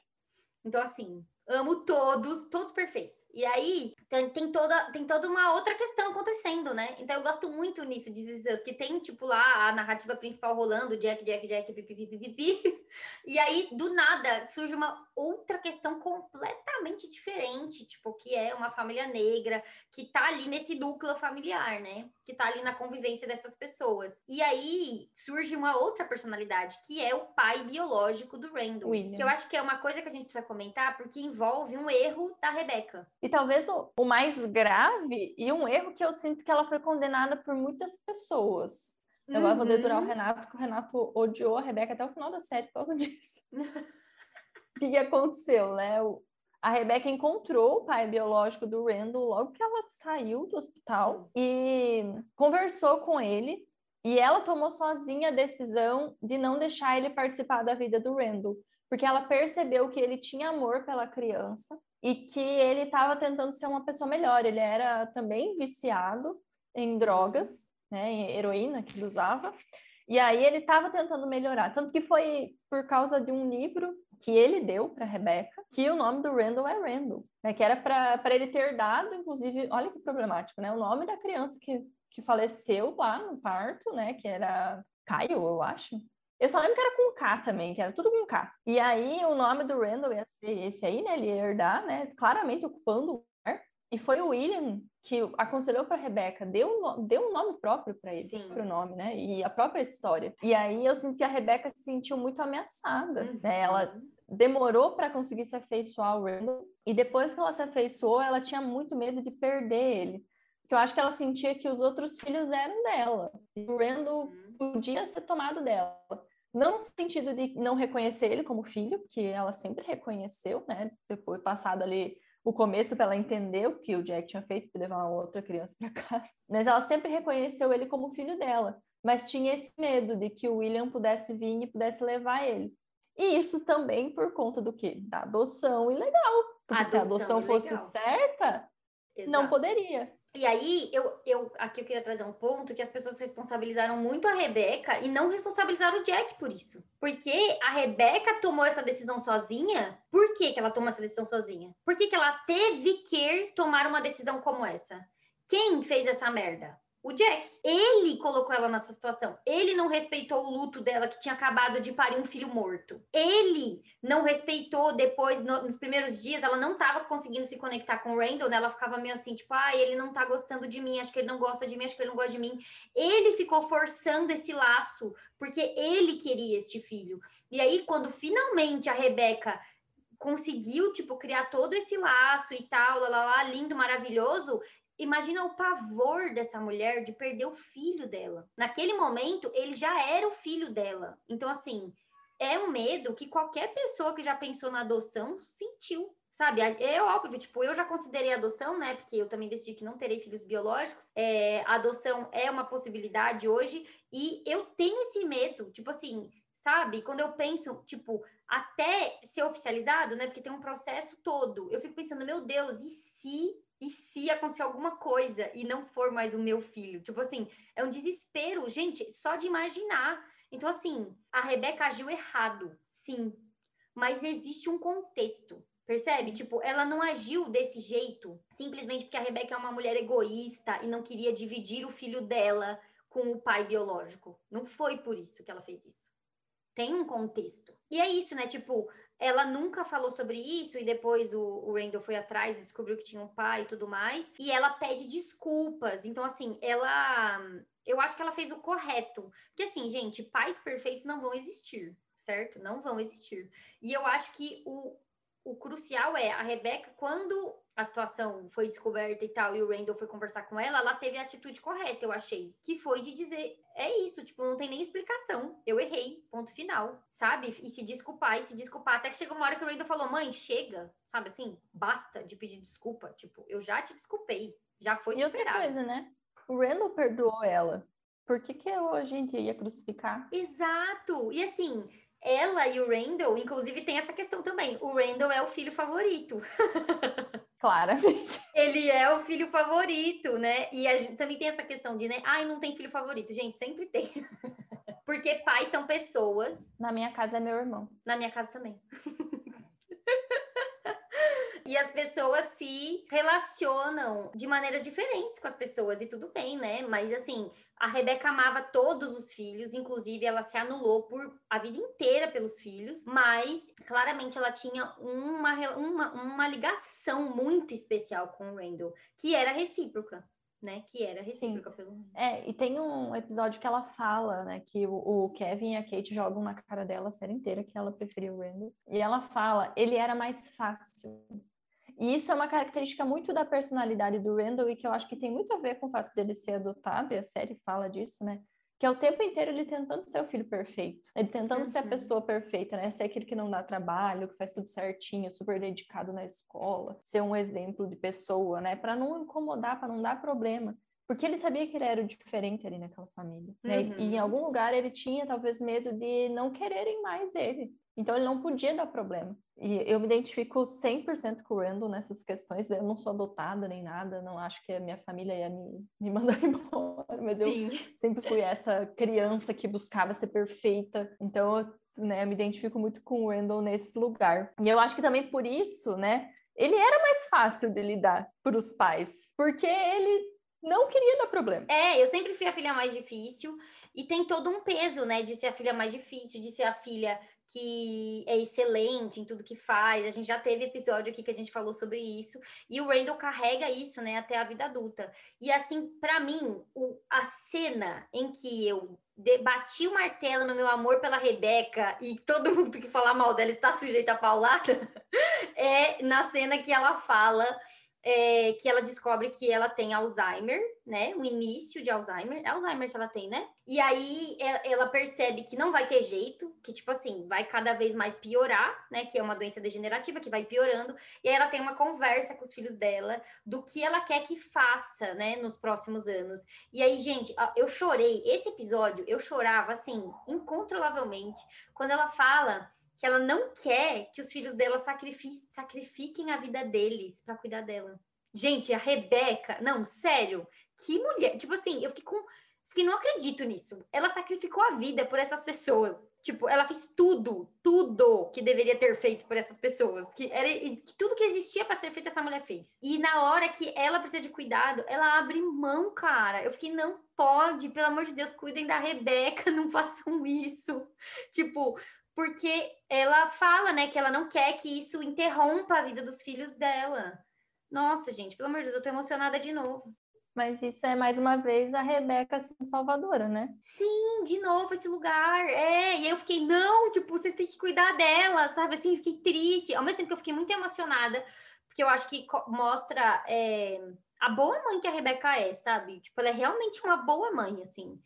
Então, assim, amo todos, todos perfeitos. E aí tem, tem, toda, tem toda uma outra questão acontecendo, né? Então eu gosto muito nisso de This que tem, tipo, lá a narrativa principal rolando, Jack, Jack, Jack, pipi, pipi, pipi. E aí, do nada, surge uma outra questão completamente diferente, tipo, que é uma família negra, que tá ali nesse núcleo familiar, né? Que tá ali na convivência dessas pessoas. E aí surge uma outra personalidade, que é o pai biológico do Randall. William. Que eu acho que é uma coisa que a gente precisa comentar, porque envolve um erro da Rebeca. E talvez o, o mais grave e um erro que eu sinto que ela foi condenada por muitas pessoas. Eu uhum. vou dedurar o Renato, que o Renato odiou a Rebeca até o final da série por causa disso. o que, que aconteceu, né? O, a Rebeca encontrou o pai biológico do Randall logo que ela saiu do hospital e conversou com ele. E ela tomou sozinha a decisão de não deixar ele participar da vida do Randall porque ela percebeu que ele tinha amor pela criança e que ele estava tentando ser uma pessoa melhor. Ele era também viciado em drogas, né, em heroína que ele usava. E aí ele estava tentando melhorar, tanto que foi por causa de um livro que ele deu para Rebeca, que o nome do Randall é Randall, né, que era para ele ter dado, inclusive, olha que problemático, né, o nome da criança que, que faleceu lá no parto, né, que era Caio, eu acho. Eu só lembro que era com K também, que era tudo com K. E aí o nome do Randall ia ser esse aí, né? Ele ia herdar, né? Claramente ocupando o lugar. E foi o William que aconselhou para Rebeca, deu, deu um nome próprio para ele, Sim. pro nome, né? E a própria história. E aí eu senti a Rebeca se sentiu muito ameaçada, uhum. né? Ela demorou para conseguir se afeiçoar ao Randall e depois que ela se afeiçoou, ela tinha muito medo de perder ele. Porque eu acho que ela sentia que os outros filhos eram dela. E o Randall uhum podia ser tomado dela. Não no sentido de não reconhecer ele como filho, que ela sempre reconheceu, né? Depois passado ali o começo para ela entender o que o Jack tinha feito, de levar uma outra criança para casa. Mas ela sempre reconheceu ele como filho dela. Mas tinha esse medo de que o William pudesse vir e pudesse levar ele. E isso também por conta do quê? Da adoção ilegal. Porque a se a adoção fosse certa, Exato. não poderia. E aí, eu, eu aqui eu queria trazer um ponto que as pessoas responsabilizaram muito a Rebeca e não responsabilizaram o Jack por isso. Porque a Rebeca tomou essa decisão sozinha. Por que, que ela tomou essa decisão sozinha? Por que, que ela teve que tomar uma decisão como essa? Quem fez essa merda? O Jack. Ele colocou ela nessa situação. Ele não respeitou o luto dela, que tinha acabado de parir um filho morto. Ele não respeitou depois, no, nos primeiros dias, ela não estava conseguindo se conectar com o Randall, né? Ela ficava meio assim, tipo, ah, ele não tá gostando de mim, acho que ele não gosta de mim, acho que ele não gosta de mim. Ele ficou forçando esse laço, porque ele queria este filho. E aí, quando finalmente a Rebeca conseguiu, tipo, criar todo esse laço e tal, lá, lá, lá, lindo, maravilhoso, Imagina o pavor dessa mulher de perder o filho dela. Naquele momento, ele já era o filho dela. Então, assim, é um medo que qualquer pessoa que já pensou na adoção sentiu. Sabe, é óbvio, tipo, eu já considerei adoção, né? Porque eu também decidi que não terei filhos biológicos. É, adoção é uma possibilidade hoje, e eu tenho esse medo, tipo assim, sabe? Quando eu penso, tipo, até ser oficializado, né? Porque tem um processo todo. Eu fico pensando, meu Deus, e se e se acontecer alguma coisa e não for mais o meu filho? Tipo assim, é um desespero, gente, só de imaginar. Então, assim, a Rebeca agiu errado, sim, mas existe um contexto. Percebe? Tipo, ela não agiu desse jeito simplesmente porque a Rebeca é uma mulher egoísta e não queria dividir o filho dela com o pai biológico. Não foi por isso que ela fez isso. Tem um contexto. E é isso, né? Tipo, ela nunca falou sobre isso e depois o, o Randall foi atrás e descobriu que tinha um pai e tudo mais. E ela pede desculpas. Então, assim, ela. Eu acho que ela fez o correto. Porque, assim, gente, pais perfeitos não vão existir, certo? Não vão existir. E eu acho que o, o crucial é a Rebeca, quando a situação foi descoberta e tal, e o Randall foi conversar com ela, ela teve a atitude correta, eu achei. Que foi de dizer, é isso, tipo, não tem nem explicação. Eu errei, ponto final, sabe? E se desculpar, e se desculpar. Até que chegou uma hora que o Randall falou, mãe, chega, sabe assim? Basta de pedir desculpa. Tipo, eu já te desculpei, já foi superado. E outra coisa, né? O Randall perdoou ela. Por que, que a gente ia crucificar? Exato! E assim, ela e o Randall, inclusive, tem essa questão também. O Randall é o filho favorito. Claramente. Ele é o filho favorito, né? E a gente também tem essa questão de, né? Ai, não tem filho favorito. Gente, sempre tem. Porque pais são pessoas. Na minha casa é meu irmão. Na minha casa também. E as pessoas se relacionam de maneiras diferentes com as pessoas, e tudo bem, né? Mas assim, a Rebeca amava todos os filhos, inclusive ela se anulou por a vida inteira pelos filhos, mas claramente ela tinha uma, uma, uma ligação muito especial com o Randall, que era recíproca. Né, que era recíproca Sim. pelo É, e tem um episódio que ela fala, né, que o, o, Kevin e a Kate jogam na cara dela a série inteira que ela preferia o Randall. E ela fala, ele era mais fácil. E isso é uma característica muito da personalidade do Randall e que eu acho que tem muito a ver com o fato dele ser adotado, e a série fala disso, né? Que é o tempo inteiro ele tentando ser o filho perfeito, ele tentando uhum. ser a uhum. pessoa perfeita, né? Ser aquele que não dá trabalho, que faz tudo certinho, super dedicado na escola, ser um exemplo de pessoa, né? Para não incomodar, para não dar problema. Porque ele sabia que ele era o diferente ali naquela família. Né? Uhum. E em algum lugar ele tinha talvez medo de não quererem mais ele. Então ele não podia dar problema. E eu me identifico 100% com o Randall nessas questões. Eu não sou adotada nem nada, não acho que a minha família ia me, me mandar embora, mas eu Sim. sempre fui essa criança que buscava ser perfeita. Então eu né, me identifico muito com o Randall nesse lugar. E eu acho que também por isso, né, ele era mais fácil de lidar para os pais, porque ele não queria dar problema. É, eu sempre fui a filha mais difícil e tem todo um peso, né, de ser a filha mais difícil, de ser a filha que é excelente em tudo que faz. A gente já teve episódio aqui que a gente falou sobre isso. E o Randall carrega isso, né, até a vida adulta. E assim, para mim, o, a cena em que eu bati o martelo no meu amor pela Rebeca e todo mundo que falar mal dela está sujeito a paulada, é na cena que ela fala é, que ela descobre que ela tem Alzheimer, né? O início de Alzheimer. É Alzheimer que ela tem, né? E aí é, ela percebe que não vai ter jeito, que, tipo assim, vai cada vez mais piorar, né? Que é uma doença degenerativa que vai piorando. E aí ela tem uma conversa com os filhos dela do que ela quer que faça, né? Nos próximos anos. E aí, gente, eu chorei. Esse episódio, eu chorava, assim, incontrolavelmente, quando ela fala que ela não quer que os filhos dela sacrifiquem a vida deles para cuidar dela. Gente, a Rebeca, não, sério, que mulher. Tipo assim, eu fiquei com. Fiquei, não acredito nisso. Ela sacrificou a vida por essas pessoas. Tipo, ela fez tudo, tudo que deveria ter feito por essas pessoas. Que era que tudo que existia para ser feito, essa mulher fez. E na hora que ela precisa de cuidado, ela abre mão, cara. Eu fiquei, não pode, pelo amor de Deus, cuidem da Rebeca, não façam isso. Tipo, porque ela fala, né, que ela não quer que isso interrompa a vida dos filhos dela. Nossa, gente, pelo amor de Deus, eu tô emocionada de novo. Mas isso é mais uma vez a Rebeca sendo salvadora, né? Sim, de novo esse lugar. É, e aí eu fiquei, não, tipo, vocês têm que cuidar dela, sabe? Assim, fiquei triste. Ao mesmo tempo que eu fiquei muito emocionada, porque eu acho que mostra é, a boa mãe que a Rebeca é, sabe? Tipo, ela é realmente uma boa mãe, assim.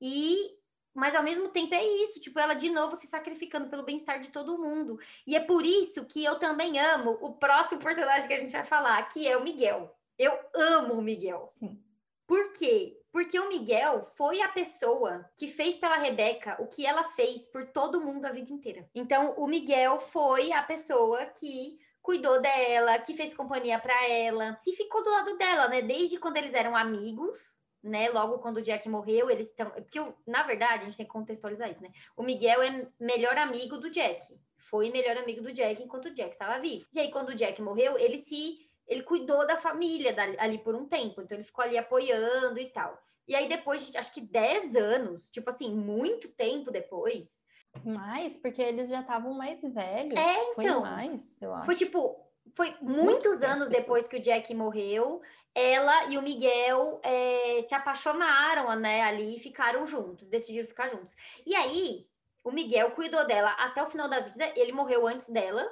E mas ao mesmo tempo é isso, tipo, ela de novo se sacrificando pelo bem-estar de todo mundo. E é por isso que eu também amo o próximo personagem que a gente vai falar, que é o Miguel. Eu amo o Miguel. Sim. Por quê? Porque o Miguel foi a pessoa que fez pela Rebeca o que ela fez por todo mundo a vida inteira. Então, o Miguel foi a pessoa que cuidou dela, que fez companhia para ela, que ficou do lado dela, né? Desde quando eles eram amigos, né? Logo quando o Jack morreu, eles estão. Porque, na verdade, a gente tem que contextualizar isso, né? O Miguel é melhor amigo do Jack. Foi melhor amigo do Jack enquanto o Jack estava vivo. E aí, quando o Jack morreu, ele se. Ele cuidou da família ali por um tempo. Então, ele ficou ali apoiando e tal. E aí, depois de acho que 10 anos, tipo assim, muito tempo depois. Mais, porque eles já estavam mais velhos. É, então. Foi mais, eu acho. Foi tipo, foi muitos Muito anos depois que o Jack morreu, ela e o Miguel é, se apaixonaram, né, ali e ficaram juntos, decidiram ficar juntos. E aí, o Miguel cuidou dela até o final da vida, ele morreu antes dela,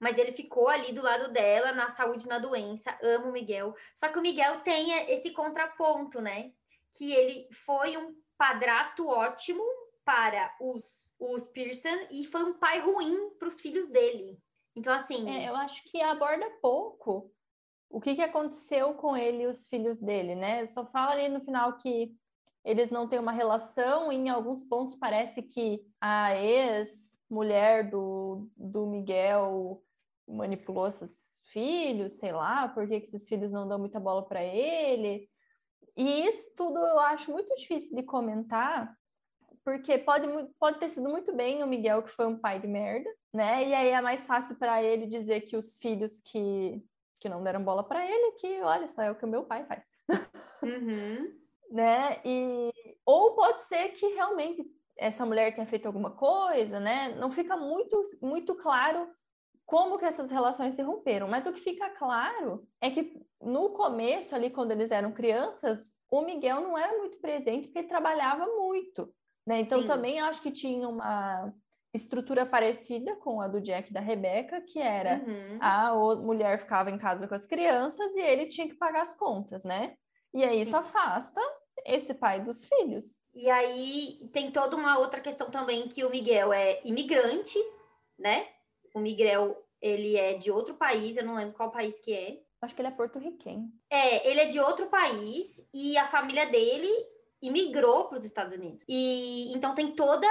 mas ele ficou ali do lado dela, na saúde e na doença. Amo o Miguel. Só que o Miguel tem esse contraponto, né? Que ele foi um padrasto ótimo para os, os Pearson e foi um pai ruim para os filhos dele. Então, assim. É, eu acho que aborda pouco o que, que aconteceu com ele e os filhos dele, né? Só fala ali no final que eles não têm uma relação, e em alguns pontos parece que a ex-mulher do, do Miguel manipulou esses filhos, sei lá, por que esses filhos não dão muita bola para ele. E isso tudo eu acho muito difícil de comentar, porque pode, pode ter sido muito bem o Miguel que foi um pai de merda, né? E aí é mais fácil para ele dizer que os filhos que, que não deram bola para ele, que olha só, é o que o meu pai faz. Uhum. né? E ou pode ser que realmente essa mulher tenha feito alguma coisa, né? Não fica muito muito claro como que essas relações se romperam, mas o que fica claro é que no começo ali quando eles eram crianças, o Miguel não era muito presente porque ele trabalhava muito. Né? Então, Sim. também acho que tinha uma estrutura parecida com a do Jack e da Rebeca, que era uhum. a mulher ficava em casa com as crianças e ele tinha que pagar as contas, né? E aí Sim. isso afasta esse pai dos filhos. E aí tem toda uma outra questão também que o Miguel é imigrante, né? O Miguel, ele é de outro país, eu não lembro qual país que é. Acho que ele é porto-riquenho. É, ele é de outro país e a família dele imigrou para os Estados Unidos. E então tem toda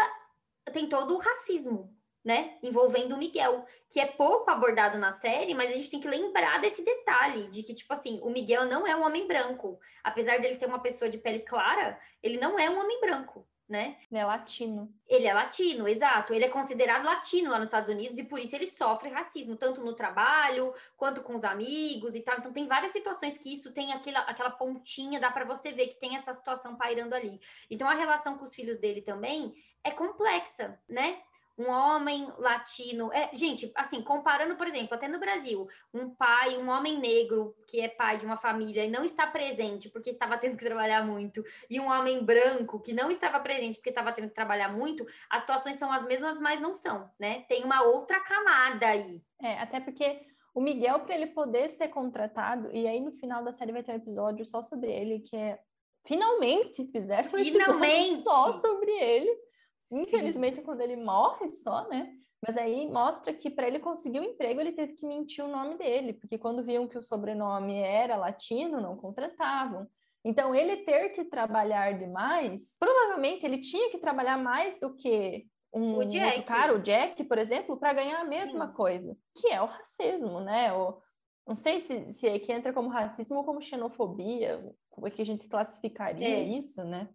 tem todo o racismo, né, envolvendo o Miguel, que é pouco abordado na série, mas a gente tem que lembrar desse detalhe de que tipo assim, o Miguel não é um homem branco, apesar dele ser uma pessoa de pele clara, ele não é um homem branco né? Ele é latino. Ele é latino, exato. Ele é considerado latino lá nos Estados Unidos e por isso ele sofre racismo, tanto no trabalho quanto com os amigos e tal. Então tem várias situações que isso tem aquela, aquela pontinha, dá para você ver que tem essa situação pairando ali. Então a relação com os filhos dele também é complexa, né? Um homem latino. É, gente, assim, comparando, por exemplo, até no Brasil, um pai, um homem negro que é pai de uma família e não está presente porque estava tendo que trabalhar muito, e um homem branco que não estava presente porque estava tendo que trabalhar muito, as situações são as mesmas, mas não são, né? Tem uma outra camada aí. É, até porque o Miguel, para ele poder ser contratado, e aí no final da série vai ter um episódio só sobre ele, que é. Finalmente fizeram um Finalmente. só sobre ele Infelizmente, Sim. quando ele morre só, né? Mas aí mostra que para ele conseguir o um emprego, ele teve que mentir o nome dele, porque quando viam que o sobrenome era latino, não contratavam. Então, ele ter que trabalhar demais, provavelmente ele tinha que trabalhar mais do que um o Jack. cara, o Jack, por exemplo, para ganhar a mesma Sim. coisa, que é o racismo, né? O, não sei se, se é que entra como racismo ou como xenofobia, como é que a gente classificaria é. isso, né?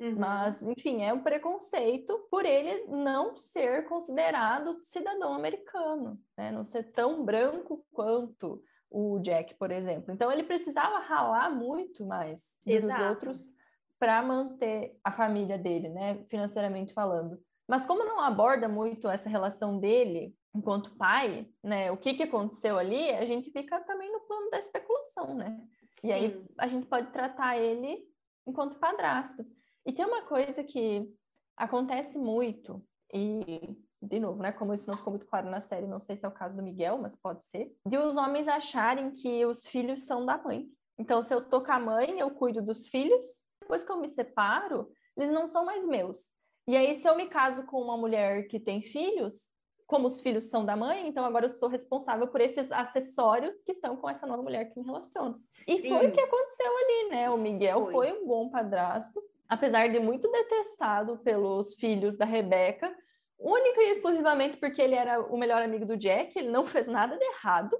Uhum. Mas, enfim, é um preconceito por ele não ser considerado cidadão americano, né? não ser tão branco quanto o Jack, por exemplo. Então, ele precisava ralar muito mais Exato. dos outros para manter a família dele, né? financeiramente falando. Mas como não aborda muito essa relação dele enquanto pai, né? O que, que aconteceu ali, a gente fica também no plano da especulação, né? Sim. E aí a gente pode tratar ele enquanto padrasto. E tem uma coisa que acontece muito, e, de novo, né, como isso não ficou muito claro na série, não sei se é o caso do Miguel, mas pode ser, de os homens acharem que os filhos são da mãe. Então, se eu tô com a mãe, eu cuido dos filhos, depois que eu me separo, eles não são mais meus. E aí, se eu me caso com uma mulher que tem filhos, como os filhos são da mãe, então agora eu sou responsável por esses acessórios que estão com essa nova mulher que me relaciona. E Sim. foi o que aconteceu ali, né? O Miguel foi. foi um bom padrasto, apesar de muito detestado pelos filhos da Rebeca, única e exclusivamente porque ele era o melhor amigo do Jack, ele não fez nada de errado.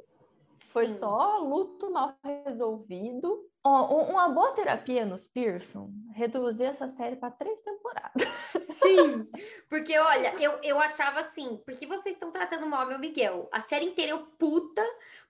Foi Sim. só luto mal resolvido. Oh, uma boa terapia nos Pearson, reduzir essa série para três temporadas. Sim, porque olha, eu, eu achava assim, por que vocês estão tratando mal meu Miguel? A série inteira eu puta,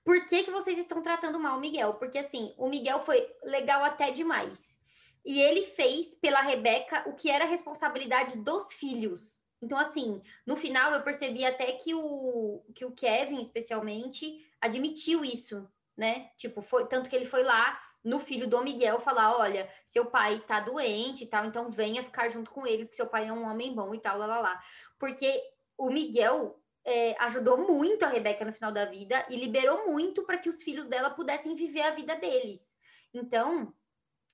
por que, que vocês estão tratando mal o Miguel? Porque assim, o Miguel foi legal até demais. E ele fez pela Rebeca o que era responsabilidade dos filhos. Então, assim, no final eu percebi até que o, que o Kevin, especialmente, admitiu isso, né? Tipo, foi tanto que ele foi lá no filho do Miguel falar: olha, seu pai tá doente e tal, então venha ficar junto com ele, porque seu pai é um homem bom e tal, lá, lá, lá. Porque o Miguel é, ajudou muito a Rebeca no final da vida e liberou muito para que os filhos dela pudessem viver a vida deles. Então,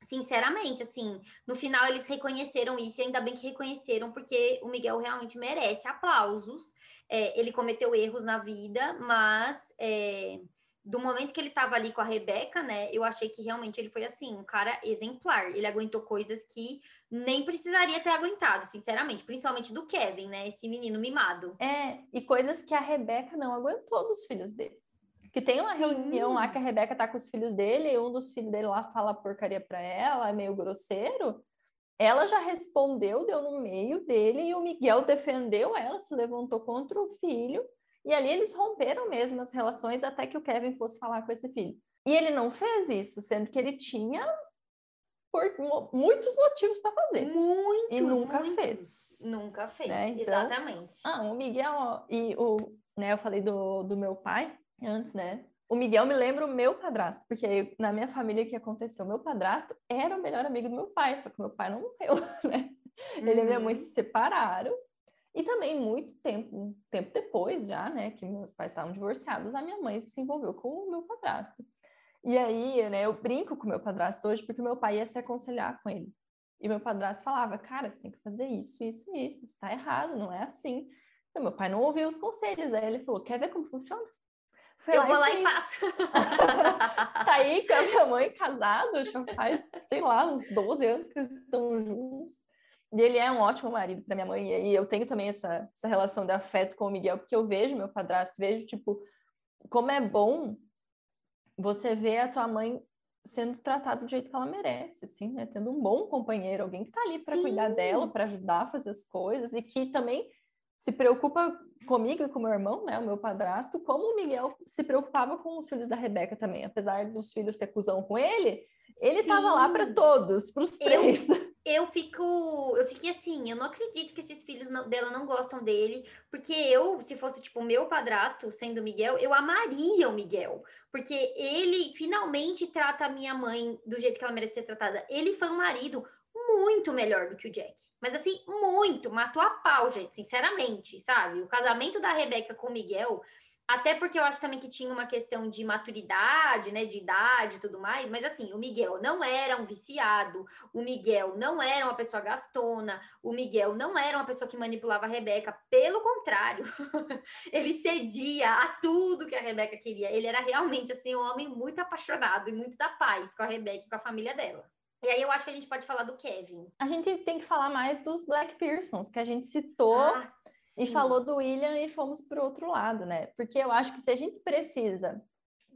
Sinceramente, assim, no final eles reconheceram isso e ainda bem que reconheceram, porque o Miguel realmente merece aplausos. É, ele cometeu erros na vida, mas é, do momento que ele estava ali com a Rebeca, né, eu achei que realmente ele foi assim, um cara exemplar. Ele aguentou coisas que nem precisaria ter aguentado, sinceramente, principalmente do Kevin, né, esse menino mimado. É, e coisas que a Rebeca não aguentou dos filhos dele. Que tem uma Sim. reunião lá que a Rebeca tá com os filhos dele, e um dos filhos dele lá fala porcaria pra ela, é meio grosseiro. Ela já respondeu, deu no meio dele, e o Miguel defendeu ela, se levantou contra o filho, e ali eles romperam mesmo as relações até que o Kevin fosse falar com esse filho. E ele não fez isso, sendo que ele tinha por muitos motivos para fazer. Muitos. E nunca muitos. fez. Nunca fez, né? então, exatamente. Ah, o Miguel e o, né, eu falei do, do meu pai, antes, né? O Miguel me lembra o meu padrasto, porque na minha família o que aconteceu? Meu padrasto era o melhor amigo do meu pai, só que meu pai não morreu, né? Uhum. Ele e minha mãe uhum. se separaram. E também, muito tempo, um tempo depois já, né, que meus pais estavam divorciados, a minha mãe se envolveu com o meu padrasto. E aí, né, eu brinco com o meu padrasto hoje porque meu pai ia se aconselhar com ele. E meu padrasto falava, cara, você tem que fazer isso, isso, isso, está errado, não é assim. Então, meu pai não ouviu os conselhos, aí ele falou, quer ver como funciona? Eu lá vou lá e faço. tá aí com a minha mãe casada, já faz, sei lá, uns 12 anos que eles estão juntos. E ele é um ótimo marido para minha mãe. E eu tenho também essa, essa relação de afeto com o Miguel, porque eu vejo meu padrasto, vejo, tipo, como é bom você ver a tua mãe sendo tratada do jeito que ela merece, assim, né? Tendo um bom companheiro, alguém que tá ali para cuidar dela, para ajudar a fazer as coisas e que também se preocupa comigo e com meu irmão, né, o meu padrasto, como o Miguel se preocupava com os filhos da Rebeca também, apesar dos filhos ser cuzão com ele, ele estava lá para todos, para os três. Eu, eu fico, eu fiquei assim, eu não acredito que esses filhos não, dela não gostam dele, porque eu, se fosse tipo o meu padrasto, sendo Miguel, eu amaria o Miguel, porque ele finalmente trata a minha mãe do jeito que ela merece ser tratada. Ele foi um marido muito melhor do que o Jack. Mas assim, muito, matou a pau, gente, sinceramente, sabe? O casamento da Rebeca com o Miguel, até porque eu acho também que tinha uma questão de maturidade, né, de idade e tudo mais, mas assim, o Miguel não era um viciado, o Miguel não era uma pessoa gastona, o Miguel não era uma pessoa que manipulava a Rebeca, pelo contrário, ele cedia a tudo que a Rebeca queria. Ele era realmente assim um homem muito apaixonado e muito da paz com a Rebeca e com a família dela. E aí eu acho que a gente pode falar do Kevin. A gente tem que falar mais dos Black Pearsons, que a gente citou ah, e falou do William e fomos para o outro lado, né? Porque eu acho que se a gente precisa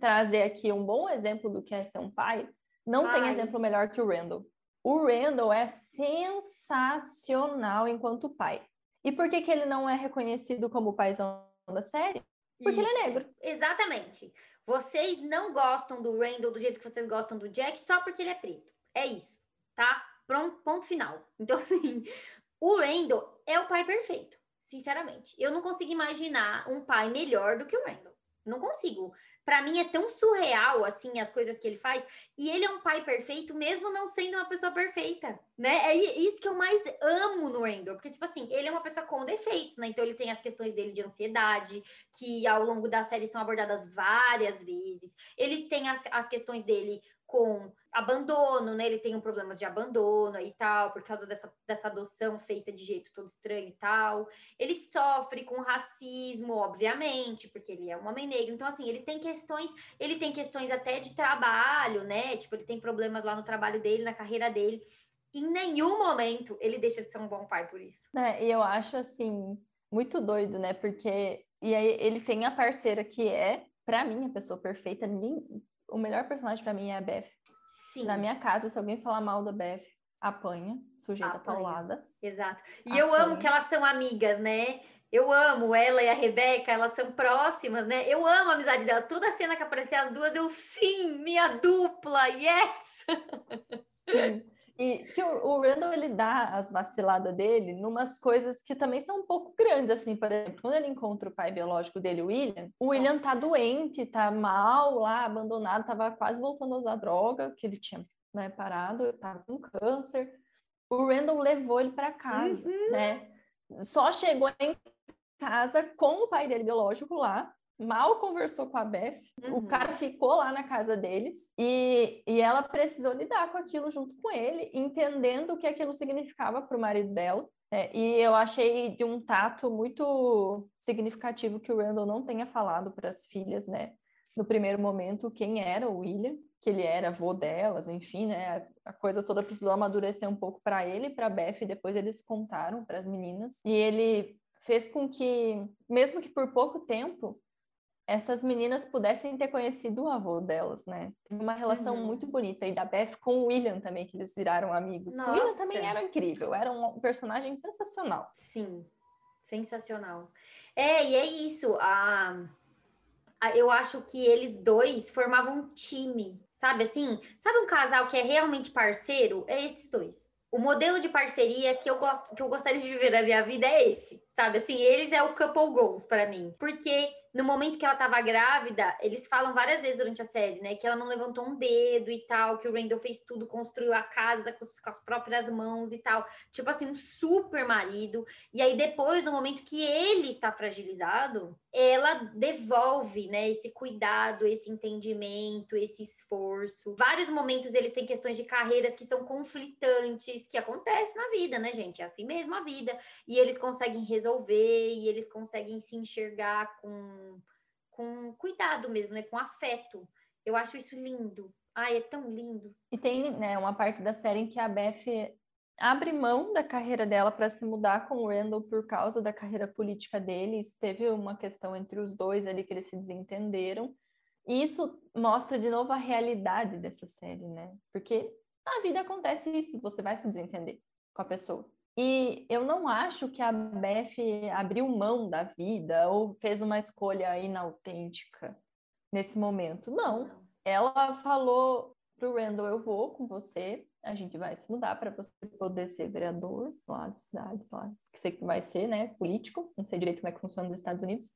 trazer aqui um bom exemplo do que é ser um pai, não pai. tem exemplo melhor que o Randall. O Randall é sensacional enquanto pai. E por que, que ele não é reconhecido como o paizão da série? Porque Isso. ele é negro. Exatamente. Vocês não gostam do Randall do jeito que vocês gostam do Jack só porque ele é preto. É isso, tá? Pronto, ponto final. Então, assim, o Randall é o pai perfeito, sinceramente. Eu não consigo imaginar um pai melhor do que o Randall. Não consigo para mim é tão surreal assim as coisas que ele faz e ele é um pai perfeito mesmo não sendo uma pessoa perfeita, né? É isso que eu mais amo no Randall, porque tipo assim, ele é uma pessoa com defeitos, né? Então ele tem as questões dele de ansiedade, que ao longo da série são abordadas várias vezes. Ele tem as, as questões dele com abandono, né? Ele tem um problema de abandono e tal, por causa dessa, dessa adoção feita de jeito todo estranho e tal. Ele sofre com racismo, obviamente, porque ele é um homem negro. Então, assim, ele tem questões, ele tem questões até de trabalho, né? Tipo, ele tem problemas lá no trabalho dele, na carreira dele. Em nenhum momento ele deixa de ser um bom pai por isso. É, e eu acho assim, muito doido, né? Porque e aí ele tem a parceira que é, para mim, a pessoa perfeita. O melhor personagem para mim é a Beth. Sim. Na minha casa, se alguém falar mal da Beth, apanha, sujeita apanha. paulada. Exato. E apanha. eu amo que elas são amigas, né? Eu amo ela e a Rebeca, elas são próximas, né? Eu amo a amizade delas. Toda cena que aparecer as duas, eu sim, minha dupla, yes! Sim. E que o, o Randall, ele dá as vaciladas dele numas coisas que também são um pouco grandes, assim, por exemplo, quando ele encontra o pai biológico dele, o William, o William tá Nossa. tá doente, tá mal lá, abandonado, tava quase voltando a usar droga, que ele tinha né, parado, tava com câncer. O Randall levou ele para casa, uhum. né? Só chegou em casa com o pai dele biológico lá, mal conversou com a Beth, uhum. o cara ficou lá na casa deles e, e ela precisou lidar com aquilo junto com ele, entendendo o que aquilo significava para o marido dela. É, e eu achei de um tato muito significativo que o Randall não tenha falado para as filhas, né? No primeiro momento, quem era o William, que ele era avô delas, enfim, né? A coisa toda precisou amadurecer um pouco para ele e para Beth, e depois eles contaram para as meninas. E ele fez com que, mesmo que por pouco tempo, essas meninas pudessem ter conhecido o avô delas, né? Tem uma relação uhum. muito bonita. E da Beth com o William também, que eles viraram amigos. Nossa. O William também era incrível, era um personagem sensacional. Sim, sensacional. É, e é isso. A, a, eu acho que eles dois formavam um time, sabe assim? Sabe um casal que é realmente parceiro? É esses dois. O modelo de parceria que eu gosto, que eu gostaria de viver na minha vida é esse, sabe? Assim, eles é o couple goals para mim. Porque no momento que ela tava grávida, eles falam várias vezes durante a série, né? Que ela não levantou um dedo e tal, que o Randall fez tudo, construiu a casa com, com, as próprias mãos e tal. Tipo assim, um super marido. E aí, depois, no momento que ele está fragilizado, ela devolve, né? Esse cuidado, esse entendimento, esse esforço. Vários momentos eles têm questões de carreiras que são conflitantes, que acontecem na vida, né, gente? É assim mesmo a vida. E eles conseguem resolver, e eles conseguem se enxergar com com, cuidado mesmo, né? Com afeto. Eu acho isso lindo. Ai, é tão lindo. E tem né, uma parte da série em que a Beth abre mão da carreira dela para se mudar com o Randall por causa da carreira política deles. Teve uma questão entre os dois ali que eles se desentenderam. E isso mostra de novo a realidade dessa série, né? Porque na vida acontece isso, você vai se desentender com a pessoa. E eu não acho que a Beth abriu mão da vida ou fez uma escolha inautêntica nesse momento. Não. Ela falou pro Randall: eu vou com você, a gente vai se mudar para você poder ser vereador lá da cidade, lá, que sei que vai ser, né, político, não sei direito como é que funciona nos Estados Unidos.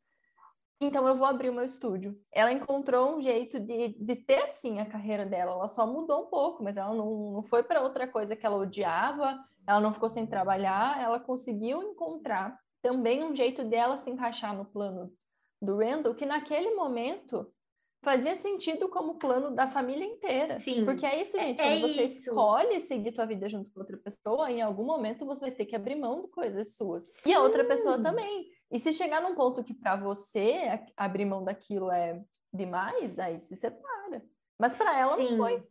Então eu vou abrir o meu estúdio. Ela encontrou um jeito de, de ter sim a carreira dela. Ela só mudou um pouco, mas ela não, não foi para outra coisa que ela odiava ela não ficou sem trabalhar, ela conseguiu encontrar também um jeito dela se encaixar no plano do Randall, que naquele momento fazia sentido como plano da família inteira. Sim. Porque é isso, gente. É, quando é você isso. escolhe seguir tua vida junto com outra pessoa, em algum momento você vai ter que abrir mão de coisas suas. Sim. E a outra pessoa também. E se chegar num ponto que para você abrir mão daquilo é demais, aí se separa. Mas para ela Sim. não foi.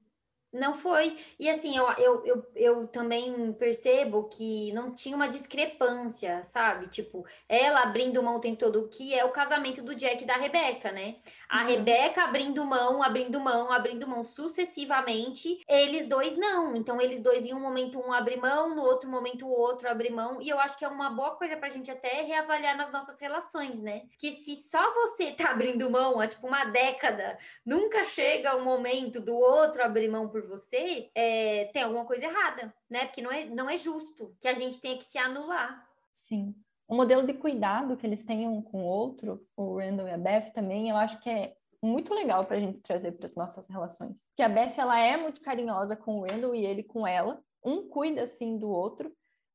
Não foi. E assim, eu, eu, eu, eu também percebo que não tinha uma discrepância, sabe? Tipo, ela abrindo mão tem todo o que é o casamento do Jack e da Rebeca, né? A uhum. Rebeca abrindo mão, abrindo mão, abrindo mão sucessivamente. Eles dois não. Então, eles dois em um momento um abre mão, no outro momento o outro abre mão. E eu acho que é uma boa coisa pra gente até reavaliar nas nossas relações, né? Que se só você tá abrindo mão há tipo uma década, nunca chega o momento do outro abrir mão por por você, é, tem alguma coisa errada, né? Porque não é, não é justo que a gente tenha que se anular. Sim. O modelo de cuidado que eles têm um com o outro, o Randall e a Beth também, eu acho que é muito legal para a gente trazer para as nossas relações. Porque a Beth, ela é muito carinhosa com o Randall e ele com ela. Um cuida, assim, do outro.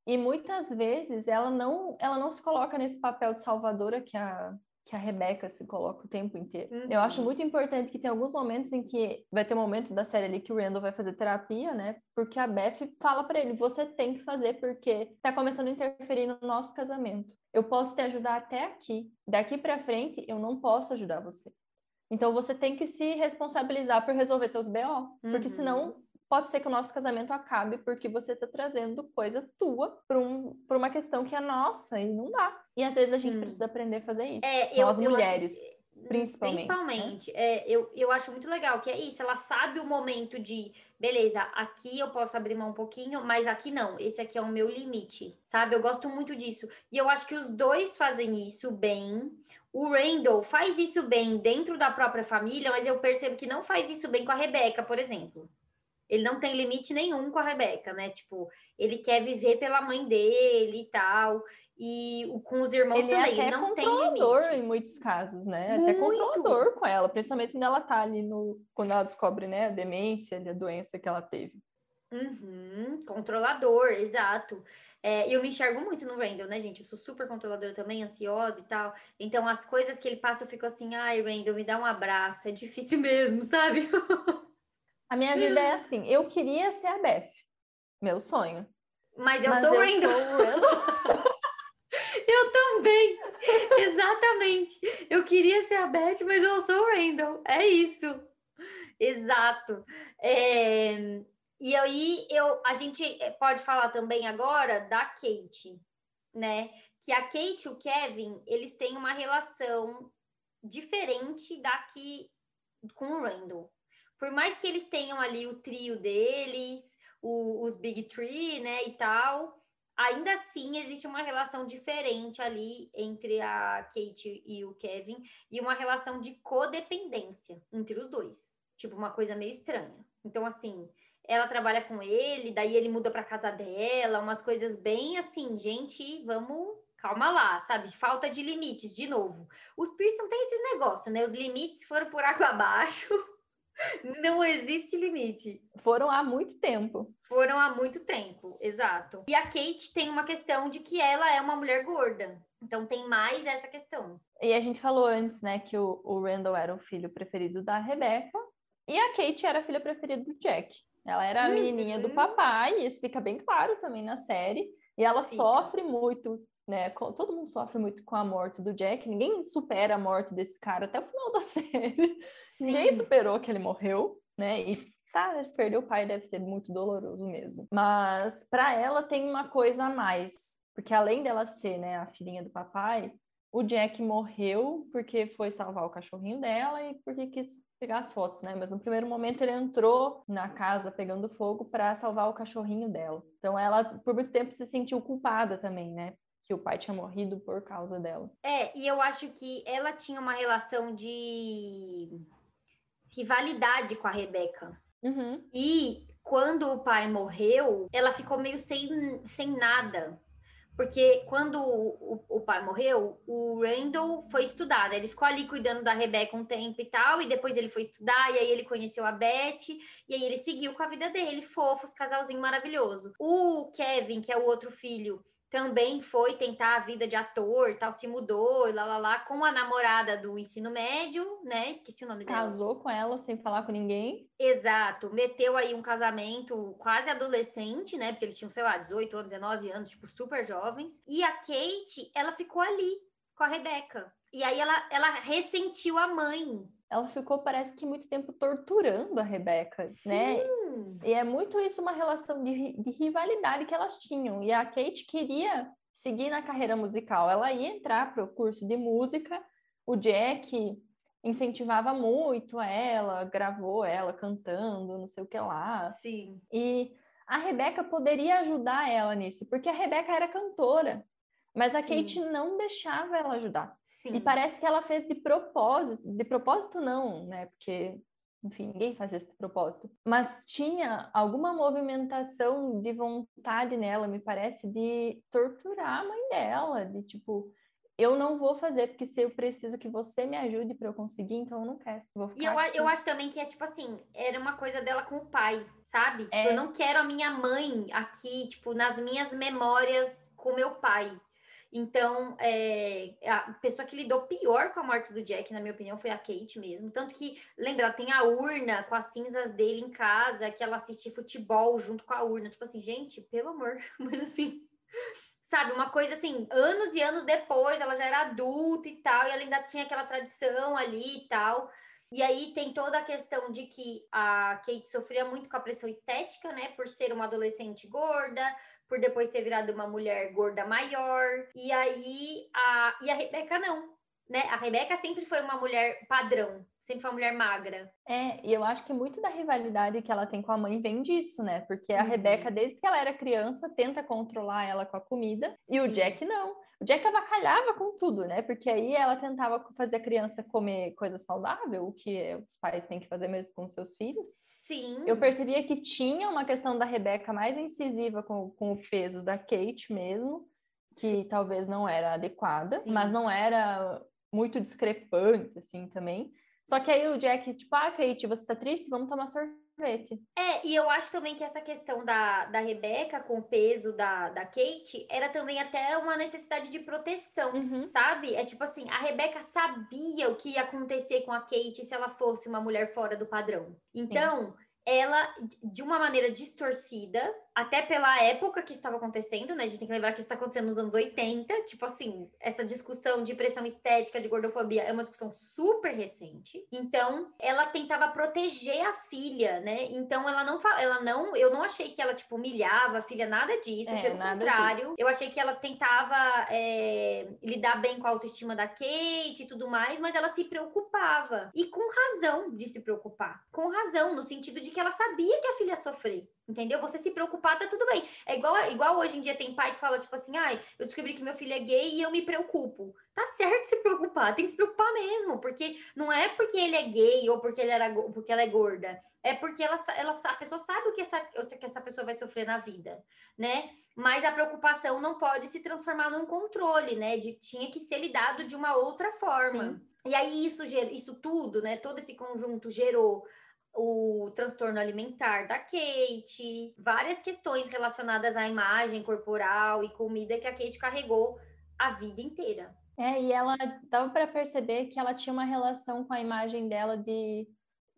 E muitas vezes ela não, ela não se coloca nesse papel de salvadora que a, que a Rebeca se coloca o tempo inteiro. Uhum. Eu acho muito importante que tem alguns momentos em que vai ter um momento da série ali que o Randall vai fazer terapia, né? Porque a Beth fala para ele: você tem que fazer porque tá começando a interferir no nosso casamento. Eu posso te ajudar até aqui. Daqui para frente, eu não posso ajudar você. Então você tem que se responsabilizar por resolver teus BO, porque uhum. senão pode ser que o nosso casamento acabe porque você está trazendo coisa tua para um, uma questão que é nossa e não dá. E às vezes a gente precisa aprender a fazer isso. É, Nós eu, mulheres. Eu Principalmente. Principalmente. Né? É, eu, eu acho muito legal que é isso. Ela sabe o momento de, beleza, aqui eu posso abrir mão um pouquinho, mas aqui não. Esse aqui é o meu limite, sabe? Eu gosto muito disso. E eu acho que os dois fazem isso bem. O Randall faz isso bem dentro da própria família, mas eu percebo que não faz isso bem com a Rebeca, por exemplo. Ele não tem limite nenhum com a Rebeca, né? Tipo, ele quer viver pela mãe dele e tal. E com os irmãos ele é também, é ele não tem limite. em muitos casos, né? Muito. Até controlador com ela, principalmente quando ela tá ali no. Quando ela descobre, né, a demência, a doença que ela teve. Uhum, controlador, exato. É, eu me enxergo muito no Randall, né, gente? Eu sou super controladora também, ansiosa e tal. Então, as coisas que ele passa, eu fico assim, ai, Randall, me dá um abraço. É difícil mesmo, sabe? A minha vida é assim, eu queria ser a Beth, meu sonho. Mas eu Mas sou o Randall. eu também, exatamente. Eu queria ser a Beth, mas eu sou o Randall. É isso. Exato. É... E aí eu, a gente pode falar também agora da Kate, né? Que a Kate e o Kevin, eles têm uma relação diferente da que com o Randall por mais que eles tenham ali o trio deles, o, os Big Three, né, e tal, ainda assim existe uma relação diferente ali entre a Kate e o Kevin e uma relação de codependência entre os dois. Tipo, uma coisa meio estranha. Então, assim, ela trabalha com ele, daí ele muda para casa dela, umas coisas bem assim, gente, vamos calma lá, sabe? Falta de limites, de novo. Os Pearson têm esses negócios, né? Os limites foram por água abaixo. Não existe limite. Foram há muito tempo. Foram há muito tempo, exato. E a Kate tem uma questão de que ela é uma mulher gorda. Então tem mais essa questão. E a gente falou antes, né, que o, o Randall era o filho preferido da Rebecca e a Kate era a filha preferida do Jack. Ela era a uhum. menininha do papai, e isso fica bem claro também na série. E ela fica. sofre muito né? Todo mundo sofre muito com a morte do Jack. Ninguém supera a morte desse cara até o final da série. Sim. Ninguém superou que ele morreu, né? E tá, perder o pai deve ser muito doloroso mesmo. Mas para ela tem uma coisa a mais, porque além dela ser, né, a filhinha do papai, o Jack morreu porque foi salvar o cachorrinho dela e porque quis pegar as fotos, né? Mas no primeiro momento ele entrou na casa pegando fogo para salvar o cachorrinho dela. Então ela por muito tempo se sentiu culpada também, né? Que o pai tinha morrido por causa dela. É, e eu acho que ela tinha uma relação de rivalidade com a Rebeca. Uhum. E quando o pai morreu, ela ficou meio sem, sem nada. Porque quando o, o, pai morreu, o Randall foi estudar, né? Ele ficou ali cuidando da Rebeca um tempo e tal, e depois ele foi estudar, e aí ele conheceu a Beth, e aí ele seguiu com a vida dele, fofos, casalzinho maravilhoso. O Kevin, que é o outro filho, também foi tentar a vida de ator, tal, se mudou, e lá, lá, lá, com a namorada do ensino médio, né? Esqueci o nome dela. Casou com ela sem falar com ninguém. Exato. Meteu aí um casamento quase adolescente, né? Porque eles tinham, sei lá, 18 ou 19 anos, tipo, super jovens. E a Kate, ela ficou ali com a Rebeca. E aí ela, ela ressentiu a mãe. Ela ficou, parece que, muito tempo torturando a Rebeca, né? Sim. né? E é muito isso uma relação de, de rivalidade que elas tinham. E a Kate queria seguir na carreira musical. Ela ia entrar para o curso de música, o Jack incentivava muito ela, gravou ela cantando, não sei o que lá. Sim. E a Rebeca poderia ajudar ela nisso, porque a Rebeca era cantora, mas a Sim. Kate não deixava ela ajudar. Sim. E parece que ela fez de propósito, de propósito não, né? Porque enfim, ninguém faz esse propósito, mas tinha alguma movimentação de vontade nela, me parece, de torturar a mãe dela, de tipo, eu não vou fazer, porque se eu preciso que você me ajude para eu conseguir, então eu não quero. e eu, eu acho também que é tipo assim, era uma coisa dela com o pai, sabe? Tipo, é... eu não quero a minha mãe aqui, tipo, nas minhas memórias com meu pai. Então, é, a pessoa que lidou pior com a morte do Jack, na minha opinião, foi a Kate mesmo. Tanto que, lembra, ela tem a urna com as cinzas dele em casa, que ela assiste futebol junto com a urna. Tipo assim, gente, pelo amor. Mas assim, sabe, uma coisa assim, anos e anos depois, ela já era adulta e tal, e ela ainda tinha aquela tradição ali e tal. E aí tem toda a questão de que a Kate sofria muito com a pressão estética, né, por ser uma adolescente gorda, por depois ter virado uma mulher gorda maior. E aí a e a Rebeca não né? A Rebeca sempre foi uma mulher padrão, sempre foi uma mulher magra. É, e eu acho que muito da rivalidade que ela tem com a mãe vem disso, né? Porque a uhum. Rebeca, desde que ela era criança, tenta controlar ela com a comida, e Sim. o Jack não. O Jack avacalhava com tudo, né? Porque aí ela tentava fazer a criança comer coisa saudável, o que os pais têm que fazer mesmo com seus filhos. Sim. Eu percebia que tinha uma questão da Rebeca mais incisiva com, com o peso da Kate mesmo, que Sim. talvez não era adequada, Sim. mas não era muito discrepante, assim, também. Só que aí o Jack, tipo, ah, Kate, você tá triste? Vamos tomar sorvete. É, e eu acho também que essa questão da, da Rebeca com o peso da, da Kate era também até uma necessidade de proteção, uhum. sabe? É tipo assim, a Rebeca sabia o que ia acontecer com a Kate se ela fosse uma mulher fora do padrão. Então, Sim. Ela, de uma maneira distorcida, até pela época que estava acontecendo, né? A gente tem que lembrar que isso está acontecendo nos anos 80. Tipo assim, essa discussão de pressão estética, de gordofobia, é uma discussão super recente. Então, ela tentava proteger a filha, né? Então, ela não ela não, eu não achei que ela, tipo, humilhava a filha, nada disso. É, pelo nada contrário, disso. eu achei que ela tentava é, lidar bem com a autoestima da Kate e tudo mais, mas ela se preocupava. E com razão de se preocupar. Com razão, no sentido de que ela sabia que a filha ia sofrer. Entendeu? Você se preocupar, tá tudo bem. É igual, igual hoje em dia tem pai que fala, tipo assim, ai, eu descobri que meu filho é gay e eu me preocupo. Tá certo se preocupar, tem que se preocupar mesmo, porque não é porque ele é gay ou porque, ele era, porque ela é gorda. É porque ela, ela, a pessoa sabe o que essa, que essa pessoa vai sofrer na vida, né? Mas a preocupação não pode se transformar num controle, né? De, tinha que ser lidado de uma outra forma. Sim. E aí isso, isso tudo, né? Todo esse conjunto gerou o transtorno alimentar da Kate, várias questões relacionadas à imagem corporal e comida que a Kate carregou a vida inteira. É, e ela dava para perceber que ela tinha uma relação com a imagem dela de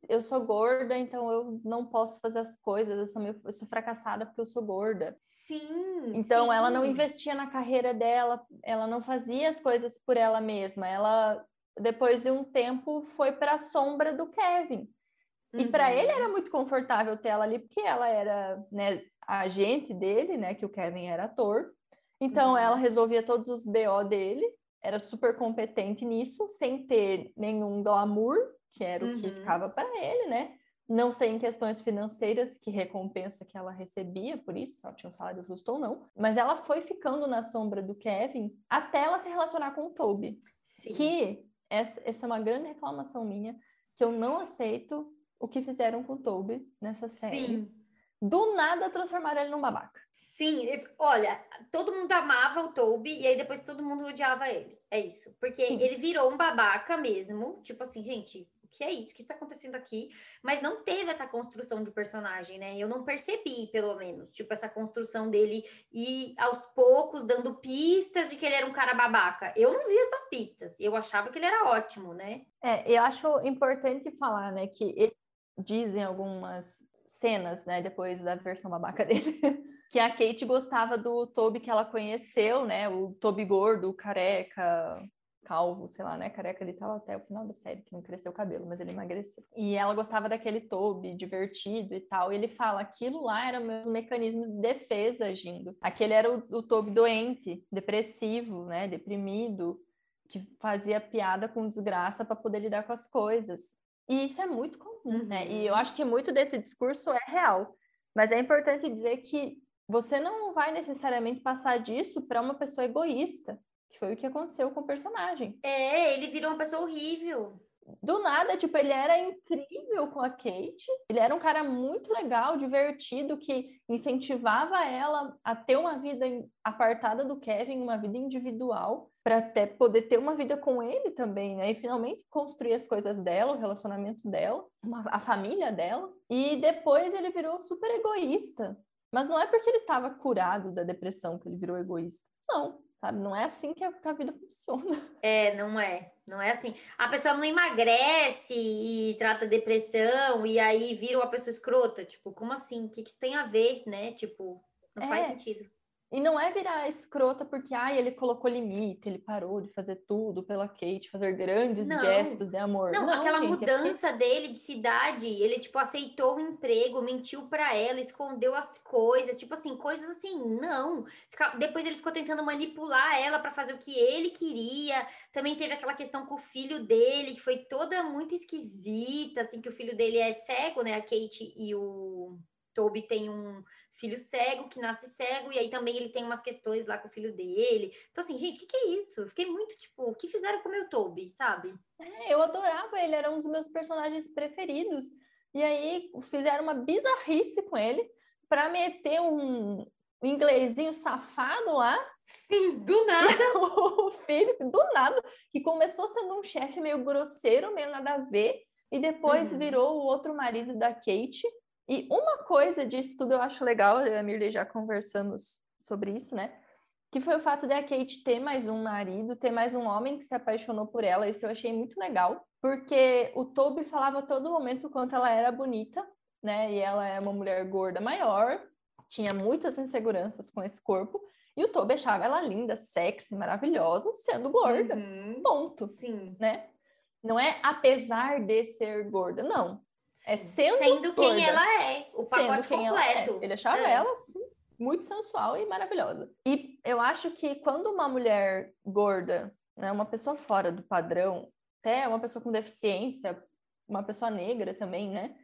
eu sou gorda, então eu não posso fazer as coisas, eu sou, meio, eu sou fracassada porque eu sou gorda. Sim. Então sim. ela não investia na carreira dela, ela não fazia as coisas por ela mesma. Ela depois de um tempo foi para a sombra do Kevin. E uhum. para ele era muito confortável ter ela ali, porque ela era né, a agente dele, né? Que o Kevin era ator. Então uhum. ela resolvia todos os BO dele, era super competente nisso, sem ter nenhum glamour, que era o que uhum. ficava para ele, né? Não sei em questões financeiras, que recompensa que ela recebia por isso, se ela tinha um salário justo ou não. Mas ela foi ficando na sombra do Kevin até ela se relacionar com o Toby. Sim. Que essa, essa é uma grande reclamação minha, que eu não aceito o que fizeram com o Toby nessa série. Sim. Do nada transformaram ele num babaca. Sim, olha, todo mundo amava o Toby e aí depois todo mundo odiava ele. É isso. Porque Sim. ele virou um babaca mesmo. Tipo assim, gente, o que é isso? O que está acontecendo aqui? Mas não teve essa construção de personagem, né? Eu não percebi, pelo menos, tipo, essa construção dele e aos poucos dando pistas de que ele era um cara babaca. Eu não vi essas pistas. Eu achava que ele era ótimo, né? É, eu acho importante falar, né, que ele dizem algumas cenas, né, depois da versão babaca dele, que a Kate gostava do Toby que ela conheceu, né, o Toby gordo, careca, calvo, sei lá, né? Careca ele tava até o final da série, que não cresceu o cabelo, mas ele emagreceu. E ela gostava daquele Toby divertido e tal. E ele fala: aquilo lá eram meus mecanismos de defesa agindo. Aquele era o, o Toby doente, depressivo, né? Deprimido, que fazia piada com desgraça para poder lidar com as coisas. E isso é muito comum, né? E eu uhum. acho que muito desse discurso é real. Mas é importante dizer que você não vai necessariamente passar disso para uma pessoa egoísta, que foi o que aconteceu com o personagem. É, ele virou uma pessoa horrível. Do nada, tipo, ele era incrível com a Kate. Ele era um cara muito legal, divertido, que incentivava ela a ter uma vida apartada do Kevin, uma vida individual, para até poder ter uma vida com ele também, né? E finalmente construir as coisas dela, o relacionamento dela, uma, a família dela. E depois ele virou super egoísta. Mas não é porque ele estava curado da depressão que ele virou egoísta. Não, sabe? Não é assim que a, que a, vida funciona. É, não é. Não é assim. A pessoa não emagrece e trata depressão e aí vira uma pessoa escrota. Tipo, como assim? O que, que isso tem a ver, né? Tipo, não é. faz sentido. E não é virar escrota porque ai, ele colocou limite, ele parou de fazer tudo pela Kate, fazer grandes não. gestos de amor. Não, não aquela gente, mudança é porque... dele de cidade, ele tipo aceitou o emprego, mentiu para ela, escondeu as coisas, tipo assim, coisas assim, não. Depois ele ficou tentando manipular ela para fazer o que ele queria. Também teve aquela questão com o filho dele, que foi toda muito esquisita, assim, que o filho dele é cego, né? A Kate e o Toby tem um filho cego, que nasce cego, e aí também ele tem umas questões lá com o filho dele. Então, assim, gente, o que, que, é isso? Eu fiquei muito, tipo, o que fizeram com o meu Toby, sabe? É, eu adorava ele, era um dos meus personagens preferidos. E aí fizeram uma bizarrice com ele para meter um, um inglesinho safado lá. Sim, do nada. o Philip, do nada, que começou sendo um chefe meio grosseiro, meio nada a ver, e depois uhum. virou o outro marido da Kate. E uma coisa disso tudo eu acho legal, eu e a Mirley já conversamos sobre isso, né? Que foi o fato de a Kate ter mais um marido, ter mais um homem que se apaixonou por ela. Isso eu achei muito legal, porque o Toby falava a todo momento o quanto ela era bonita, né? E ela é uma mulher gorda maior, tinha muitas inseguranças com esse corpo. E o Toby achava ela linda, sexy, maravilhosa, sendo gorda. Uhum, ponto. Sim. Né? Não é apesar de ser gorda, não. É sendo, sendo quem ela é, o pacote completo. É. Ele achava é. ela assim, muito sensual e maravilhosa. E eu acho que quando uma mulher gorda, né, uma pessoa fora do padrão, até uma pessoa com deficiência, uma pessoa negra também, né,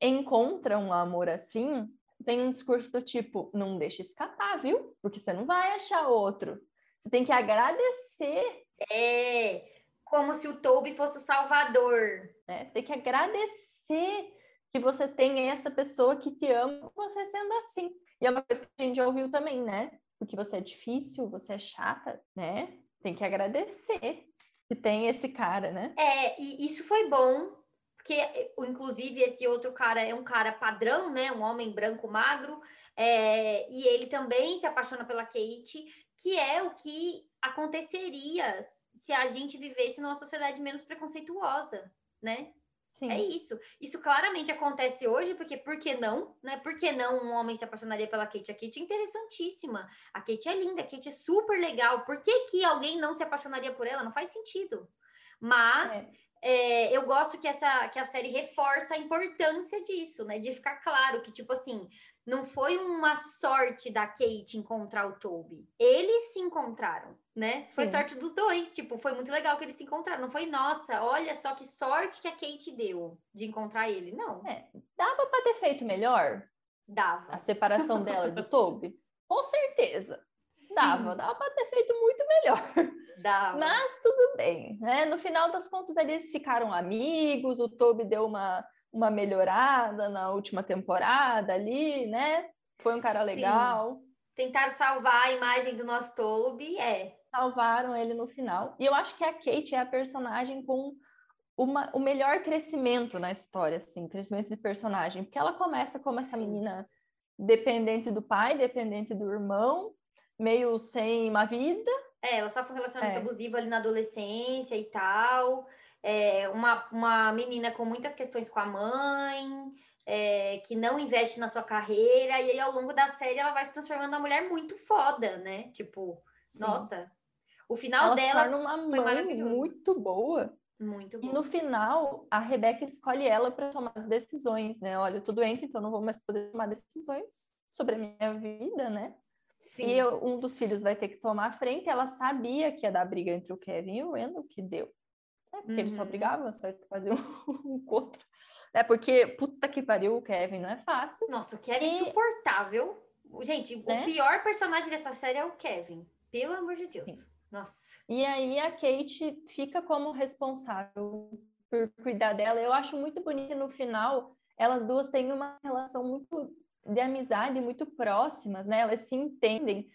encontra um amor assim, tem um discurso do tipo, não deixa escapar, viu? Porque você não vai achar outro. Você tem que agradecer. É, como se o Toby fosse o salvador. Né? Você tem que agradecer agradecer que você tem essa pessoa que te ama, você sendo assim. E é uma coisa que a gente já ouviu também, né? Porque você é difícil, você é chata, né? Tem que agradecer que tem esse cara, né? É, e isso foi bom, porque inclusive esse outro cara é um cara padrão, né? Um homem branco magro, é, e ele também se apaixona pela Kate, que é o que aconteceria se a gente vivesse numa sociedade menos preconceituosa, né? Sim. É isso. Isso claramente acontece hoje, porque por que não? Né? Por que não um homem se apaixonaria pela Kate? A Kate é interessantíssima. A Kate é linda, a Kate é super legal. Por que, que alguém não se apaixonaria por ela? Não faz sentido. Mas é. É, eu gosto que, essa, que a série reforça a importância disso, né? De ficar claro que, tipo assim, não foi uma sorte da Kate encontrar o Toby. Eles se encontraram, né? Sim. Foi sorte dos dois. Tipo, foi muito legal que eles se encontraram. Não foi, nossa, olha só que sorte que a Kate deu de encontrar ele. Não. É, dava para ter feito melhor? Dava. A separação dela do Toby? Com certeza. Sim. Dava, dava para ter feito muito melhor. Dava. Mas tudo bem, né? No final das contas, eles ficaram amigos, o Toby deu uma uma melhorada na última temporada ali, né? Foi um cara Sim. legal. Tentaram salvar a imagem do nosso Toby, é. Salvaram ele no final. E eu acho que a Kate é a personagem com uma, o melhor crescimento na história, assim, crescimento de personagem, porque ela começa como essa menina dependente do pai, dependente do irmão, meio sem uma vida. É, ela sofre um relacionamento é. abusivo ali na adolescência e tal é, uma, uma menina com muitas questões com a mãe, é, que não investe na sua carreira, e aí ao longo da série ela vai se transformando numa mulher muito foda, né? Tipo, Sim. nossa. O final ela dela uma mãe muito boa. Muito boa. E no final, a Rebeca escolhe ela para tomar as decisões, né? Olha, eu tô doente, então não vou mais poder tomar decisões sobre a minha vida, né? Sim. E um dos filhos vai ter que tomar a frente. Ela sabia que ia dar briga entre o Kevin e o Randall, que deu. É, porque uhum. eles só uhum. brigavam, só faziam um com o outro. É porque, puta que pariu, o Kevin não é fácil. Nossa, o Kevin e... é insuportável. Gente, né? o pior personagem dessa série é o Kevin. Pelo amor de Deus. Sim. Nossa. E aí a Kate fica como responsável por cuidar dela. Eu acho muito bonito no final, elas duas têm uma relação muito de amizade, muito próximas, né? Elas se entendem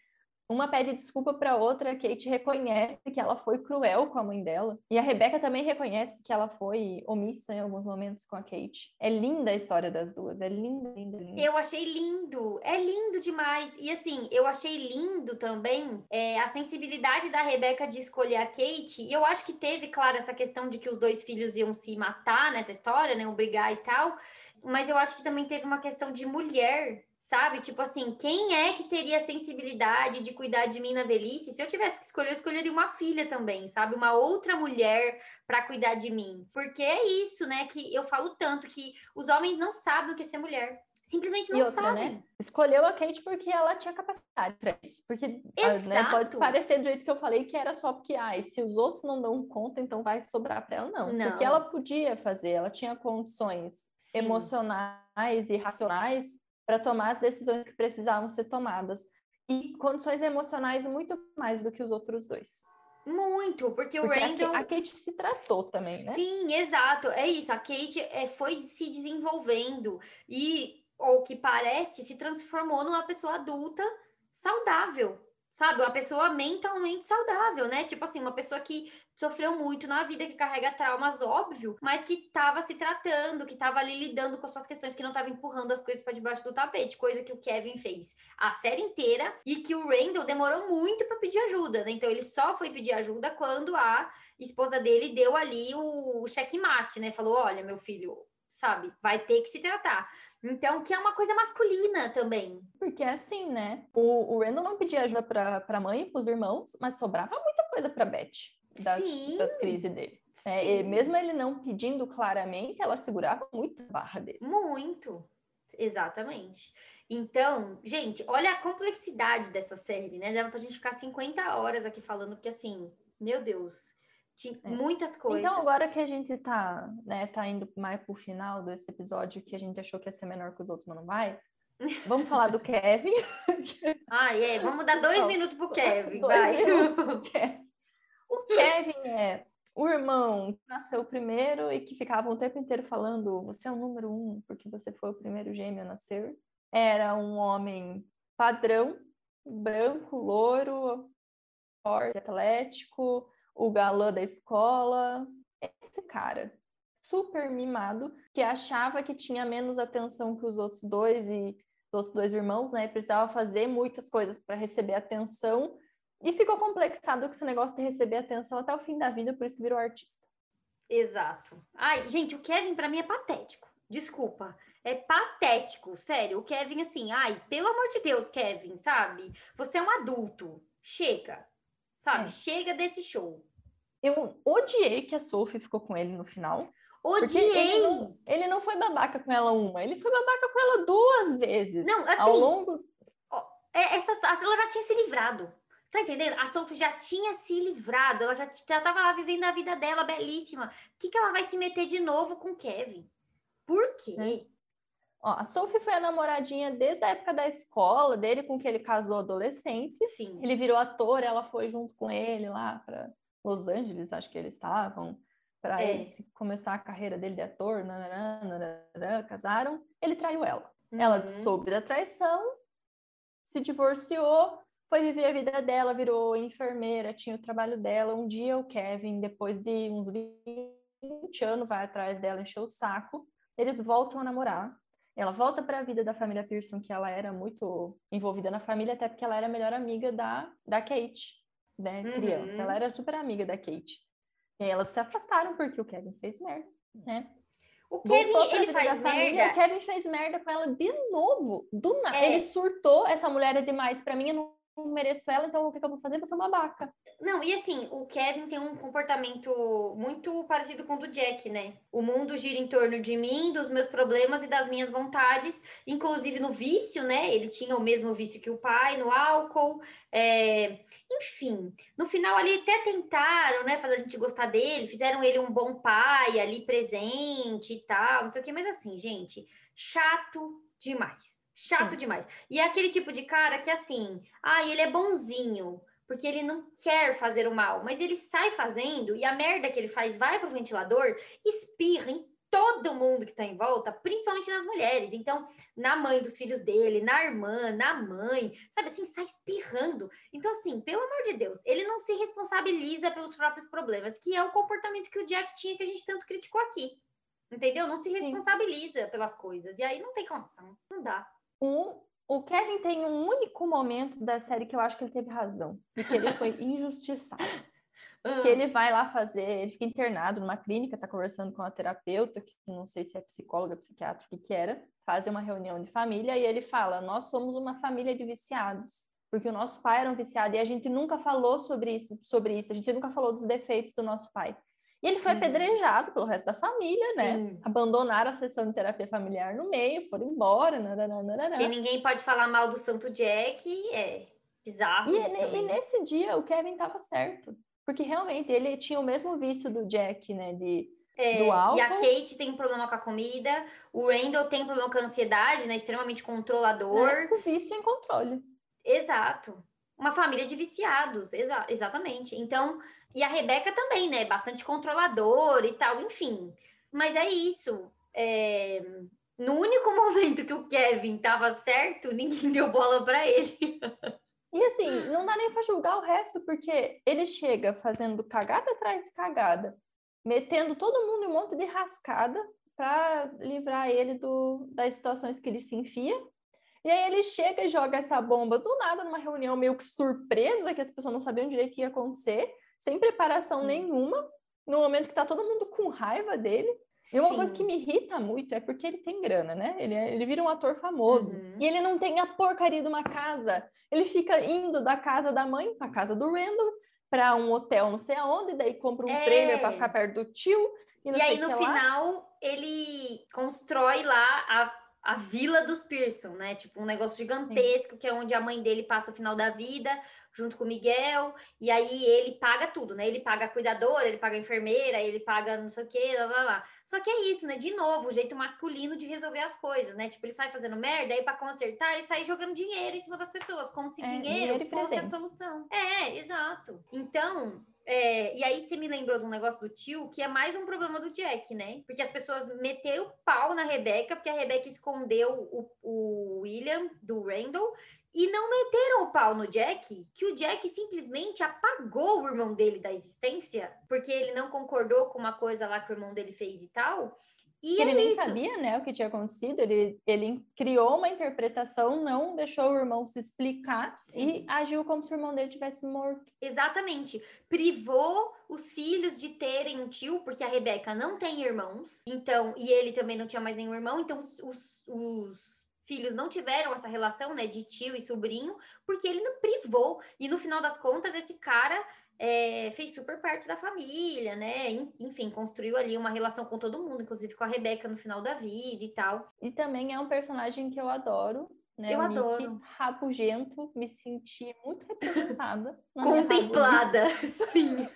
uma pede desculpa para outra, a Kate reconhece que ela foi cruel com a mãe dela. E a Rebecca também reconhece que ela foi omissa em alguns momentos com a Kate. É linda a história das duas, é linda, linda, linda. Eu achei lindo, é lindo demais. E assim, eu achei lindo também é, a sensibilidade da Rebecca de escolher a Kate. E eu acho que teve, claro, essa questão de que os dois filhos iam se matar nessa história, né? Obrigar e tal. Mas eu acho que também teve uma questão de mulher sabe? Tipo assim, quem é que teria sensibilidade de cuidar de mim na velhice? Se eu tivesse que escolher, eu escolheria uma filha também, sabe? Uma outra mulher para cuidar de mim. Porque é isso, né? Que eu falo tanto que os homens não sabem o que é ser mulher. Simplesmente não outra, sabem. Né? Escolheu a Kate porque ela tinha capacidade para isso. Porque ah, né, pode parecer do jeito que eu falei que era só porque, ai, se os outros não dão conta, então vai sobrar para ela. Não. não. Porque ela podia fazer, ela tinha condições Sim. emocionais e racionais para tomar as decisões que precisavam ser tomadas. E condições emocionais muito mais do que os outros dois. Muito, porque, porque o Randall. A Kate se tratou também, né? Sim, exato. É isso. A Kate é, foi se desenvolvendo e, ou que parece, se transformou numa pessoa adulta saudável sabe? Uma pessoa mentalmente saudável, né? Tipo assim, uma pessoa que sofreu muito na vida, que carrega traumas, óbvio, mas que estava se tratando, que estava ali lidando com as suas questões, que não estava empurrando as coisas para debaixo do tapete, coisa que o Kevin fez a série inteira e que o Randall demorou muito para pedir ajuda, né? Então ele só foi pedir ajuda quando a esposa dele deu ali o checkmate, né? Falou: "Olha, meu filho, sabe, vai ter que se tratar". Então, que é uma coisa masculina também. Porque é assim, né? O, o Randall não pedia ajuda para a mãe e para os irmãos, mas sobrava muita coisa para Beth das, Sim. das crises dele. É, mesmo ele não pedindo claramente, ela segurava muito a barra dele. Muito. Exatamente. Então, gente, olha a complexidade dessa série, né? Dava pra gente ficar 50 horas aqui falando, porque assim, meu Deus, tinha é. muitas coisas. Então, agora que a gente tá, né, tá indo mais pro final desse episódio, que a gente achou que ia ser menor que os outros, mas não vai, vamos falar do Kevin. ah, é, vamos dar dois então, minutos pro Kevin, dois vai. Minutos pro Kevin. O Kevin é o irmão que nasceu primeiro e que ficava o tempo inteiro falando: você é o número um, porque você foi o primeiro gêmeo a nascer. Era um homem padrão, branco, louro, forte, atlético, o galã da escola. Esse cara, super mimado, que achava que tinha menos atenção que os outros dois e os outros dois irmãos, né? Precisava fazer muitas coisas para receber atenção e ficou complexado com esse negócio de receber atenção até o fim da vida, por isso que virou artista. Exato. Ai, gente, o Kevin para mim é patético. Desculpa. É patético, sério. O Kevin, assim, ai, pelo amor de Deus, Kevin, sabe? Você é um adulto. Chega. Sabe? É. Chega desse show. Eu odiei que a Sophie ficou com ele no final. Odiei! Ele não, ele não, foi babaca com ela uma, ele foi babaca com ela duas vezes. Não, assim. Ao longo. É, essa, ela já tinha se livrado. Tá entendendo? A Sophie já tinha se livrado, ela já, já tava lá vivendo a vida dela belíssima. O que, que ela vai se meter de novo com o Kevin? Por quê? É. Ó, a Sophie foi a namoradinha desde a época da escola dele, com que ele casou adolescente. Sim. Ele virou ator, ela foi junto com ele lá para Los Angeles, acho que eles estavam, para é. começar a carreira dele de ator, nananã, nananã, casaram. Ele traiu ela. Uhum. Ela soube da traição, se divorciou, foi viver a vida dela, virou enfermeira, tinha o trabalho dela. Um dia o Kevin, depois de uns 20 anos, vai atrás dela, encher o saco. Eles voltam a namorar. Ela volta para a vida da família Pearson, que ela era muito envolvida na família, até porque ela era a melhor amiga da, da Kate, né? Uhum. Criança. Ela era super amiga da Kate. E elas se afastaram porque o Kevin fez merda, né? O Kevin, ele faz merda. O Kevin fez merda com ela de novo, do nada. É. Ele surtou, essa mulher é demais para mim, eu não mereço ela, então o que, que eu vou fazer? Vou ser uma babaca. Não, e assim, o Kevin tem um comportamento muito parecido com o do Jack, né? O mundo gira em torno de mim, dos meus problemas e das minhas vontades, inclusive no vício, né? Ele tinha o mesmo vício que o pai, no álcool. É... Enfim, no final ali até tentaram, né, fazer a gente gostar dele, fizeram ele um bom pai ali presente e tal, não sei o quê, mas assim, gente, chato demais. Chato Sim. demais. E é aquele tipo de cara que, assim, ah, ele é bonzinho, porque ele não quer fazer o mal, mas ele sai fazendo e a merda que ele faz vai pro ventilador e espirra em todo mundo que tá em volta, principalmente nas mulheres. Então, na mãe dos filhos dele, na irmã, na mãe, sabe assim, sai espirrando. Então, assim, pelo amor de Deus, ele não se responsabiliza pelos próprios problemas, que é o comportamento que o Jack tinha que a gente tanto criticou aqui. Entendeu? Não se responsabiliza Sim. pelas coisas. E aí não tem condição. Não dá. Um, o Kevin tem um único momento da série que eu acho que ele teve razão, e que ele foi injustiçado. que ele vai lá fazer, ele fica internado numa clínica, tá conversando com a terapeuta, que não sei se é psicóloga, psiquiatra, o que que era, fazem uma reunião de família e ele fala: "Nós somos uma família de viciados" porque o nosso pai era um viciado e a gente nunca falou sobre isso, sobre isso, a gente nunca falou dos defeitos do nosso pai. E ele foi apedrejado pelo resto da família, né? Sim. né? Abandonaram a sessão de terapia familiar no meio, foram embora. Nananana. Que ninguém pode falar mal do Santo Jack, é bizarro. E, e, e nesse dia o Kevin estava certo. Porque realmente ele tinha o mesmo vício do Jack, né? De, é, do álcool. E a Kate tem um problema com a comida, o Randall tem problema com a ansiedade, né? Extremamente controlador. Né? O vício em controle. Exato. Uma família de viciados, exa exatamente. Então, e a Rebeca também, né? Bastante controladora e tal, enfim. Mas é isso. É... No único momento que o Kevin tava certo, ninguém deu bola para ele. E assim, não dá nem para julgar o resto, porque ele chega fazendo cagada atrás de cagada, metendo todo mundo em um monte de rascada para livrar ele do, das situações que ele se enfia. E aí ele chega e joga essa bomba do nada numa reunião meio que surpresa, que as pessoas não sabiam direito o que ia acontecer sem preparação nenhuma, no momento que tá todo mundo com raiva dele. E uma Sim. coisa que me irrita muito é porque ele tem grana, né? Ele, é, ele vira um ator famoso. Uhum. E ele não tem a porcaria de uma casa. Ele fica indo da casa da mãe para casa do Randall, para um hotel não sei aonde, daí compra um é. trailer para ficar perto do tio. E, e aí, no final, lá. ele constrói lá a a vila dos Pearson, né? Tipo, um negócio gigantesco, Sim. que é onde a mãe dele passa o final da vida, junto com o Miguel, e aí ele paga tudo, né? Ele paga a cuidadora, ele paga a enfermeira, ele paga não sei o quê, lá, lá, lá. Só que é isso, né? De novo, o jeito masculino de resolver as coisas, né? Tipo, ele sai fazendo merda, aí para consertar, ele sai jogando dinheiro em cima das pessoas, como se é, dinheiro, dinheiro fosse a solução. É, exato. Então, é, e aí você me lembrou de um negócio do tio, que é mais um problema do Jack, né? Porque as pessoas meteram pau na Rebeca, porque a Rebeca escondeu o, o William do Randall, e não meteram o pau no Jack, que o Jack simplesmente apagou o irmão dele da existência, porque ele não concordou com uma coisa lá que o irmão dele fez e tal. E é ele nem isso. sabia, né, o que tinha acontecido. Ele, ele criou uma interpretação, não deixou o irmão se explicar Sim. e agiu como se o irmão dele tivesse morto. Exatamente. Privou os filhos de terem um tio, porque a Rebeca não tem irmãos. Então, e ele também não tinha mais nenhum irmão. Então, os, os, os filhos não tiveram essa relação, né, de tio e sobrinho, porque ele não privou. E no final das contas, esse cara é, fez super parte da família, né? Enfim, construiu ali uma relação com todo mundo, inclusive com a Rebeca no final da vida e tal. E também é um personagem que eu adoro. Né? Eu o adoro. rabugento, me senti muito representada. Contemplada, sim.